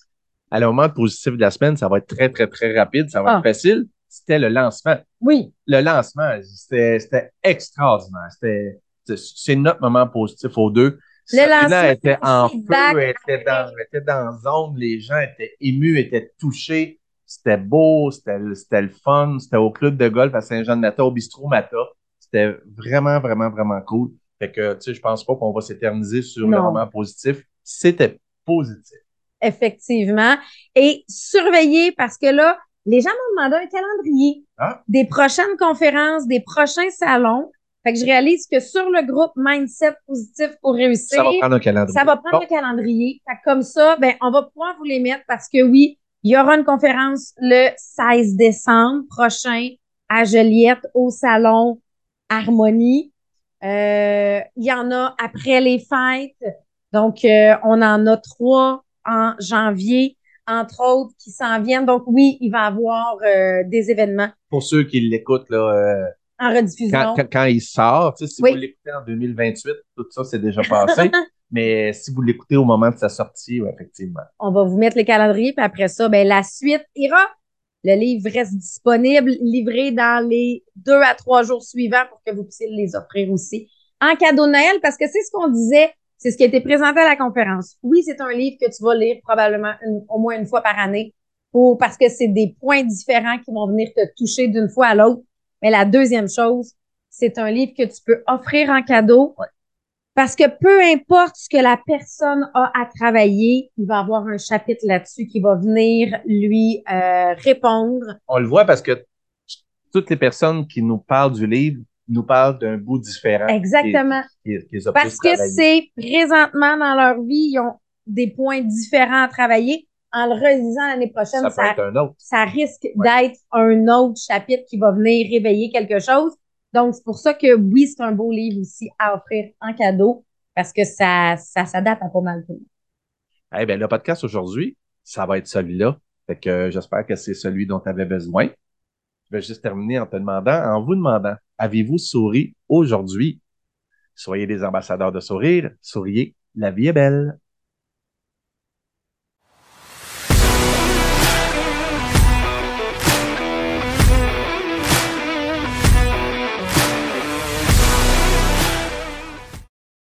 Speaker 3: À le moment positif de la semaine, ça va être très, très, très rapide. Ça va
Speaker 2: Ah.
Speaker 3: être facile. C'était le lancement.
Speaker 2: Oui,
Speaker 3: Le lancement, c'était c'était extraordinaire. C'était c'est- notre moment positif aux deux. Sabrina
Speaker 2: lancement,
Speaker 3: était
Speaker 2: le
Speaker 3: en feu, était dans, était dans zone, les gens étaient émus, étaient touchés. C'était beau, c'était le- c'était le fun. C'était au club de golf à Saint-Jean-de-Mata, au bistrot Mata. C'était vraiment, vraiment, vraiment cool. Fait que, tu sais, je pense pas qu'on va s'éterniser sur le
Speaker 2: Non.
Speaker 3: moment positif. C'était positif.
Speaker 2: Effectivement. Et surveiller parce que là, les gens m'ont demandé un calendrier
Speaker 3: Ah.
Speaker 2: des prochaines conférences, des prochains salons. Fait que je réalise que sur le groupe Mindset Positif pour réussir,
Speaker 3: Ça va prendre un calendrier.
Speaker 2: Ça va prendre
Speaker 3: Bon.
Speaker 2: le calendrier. Fait que comme ça, ben, on va pouvoir vous les mettre parce que oui, il y aura une conférence le 16 décembre prochain à Joliette au salon Harmonie. Euh, il y en a après les fêtes. Donc, euh, on en a trois en janvier, entre autres, qui s'en viennent. Donc, oui, il va y avoir euh, des événements
Speaker 3: Pour ceux qui l'écoutent, là, euh,
Speaker 2: en rediffusion.
Speaker 3: quand, quand, quand il sort, tu sais, si
Speaker 2: Oui.
Speaker 3: vous l'écoutez en 2028, tout ça, c'est déjà passé. [LAUGHS] mais si vous l'écoutez au moment de sa sortie, ouais, effectivement.
Speaker 2: On va vous mettre les calendriers, puis après ça, ben, la suite ira. Le livre reste disponible, livré dans les deux à trois jours suivants pour que vous puissiez les offrir aussi en cadeau de Noël, parce que c'est ce qu'on disait, c'est ce qui a été présenté à la conférence. Oui, c'est un livre que tu vas lire probablement une- au moins une fois par année, pour, parce que c'est des points différents qui vont venir te toucher d'une fois à l'autre. Mais la deuxième chose, c'est un livre que tu peux offrir en cadeau. Parce que peu importe ce que la personne a à travailler, il va avoir un chapitre là-dessus qui va venir lui euh, répondre.
Speaker 3: On le voit parce que toutes les personnes qui nous parlent du livre nous parlent d'un bout différent.
Speaker 2: Exactement.
Speaker 3: Qui, qui, qui les a
Speaker 2: Parce que c'est présentement dans leur vie, ils ont des points différents à travailler. En le relisant l'année prochaine,
Speaker 3: Ça
Speaker 2: ça,
Speaker 3: peut être un autre.
Speaker 2: ça risque
Speaker 3: Ouais.
Speaker 2: d'être un autre chapitre qui va venir réveiller quelque chose. Donc, c'est pour ça que oui, c'est un beau livre aussi à offrir en cadeau parce que ça, ça s'adapte à pas mal le monde.
Speaker 3: Eh ben, le podcast aujourd'hui, ça va être celui-là. Fait que euh, j'espère que c'est celui dont tu avais besoin. Je vais juste terminer en te demandant, en vous demandant, avez-vous souri aujourd'hui? Soyez des ambassadeurs de sourire. Souriez. La vie est belle.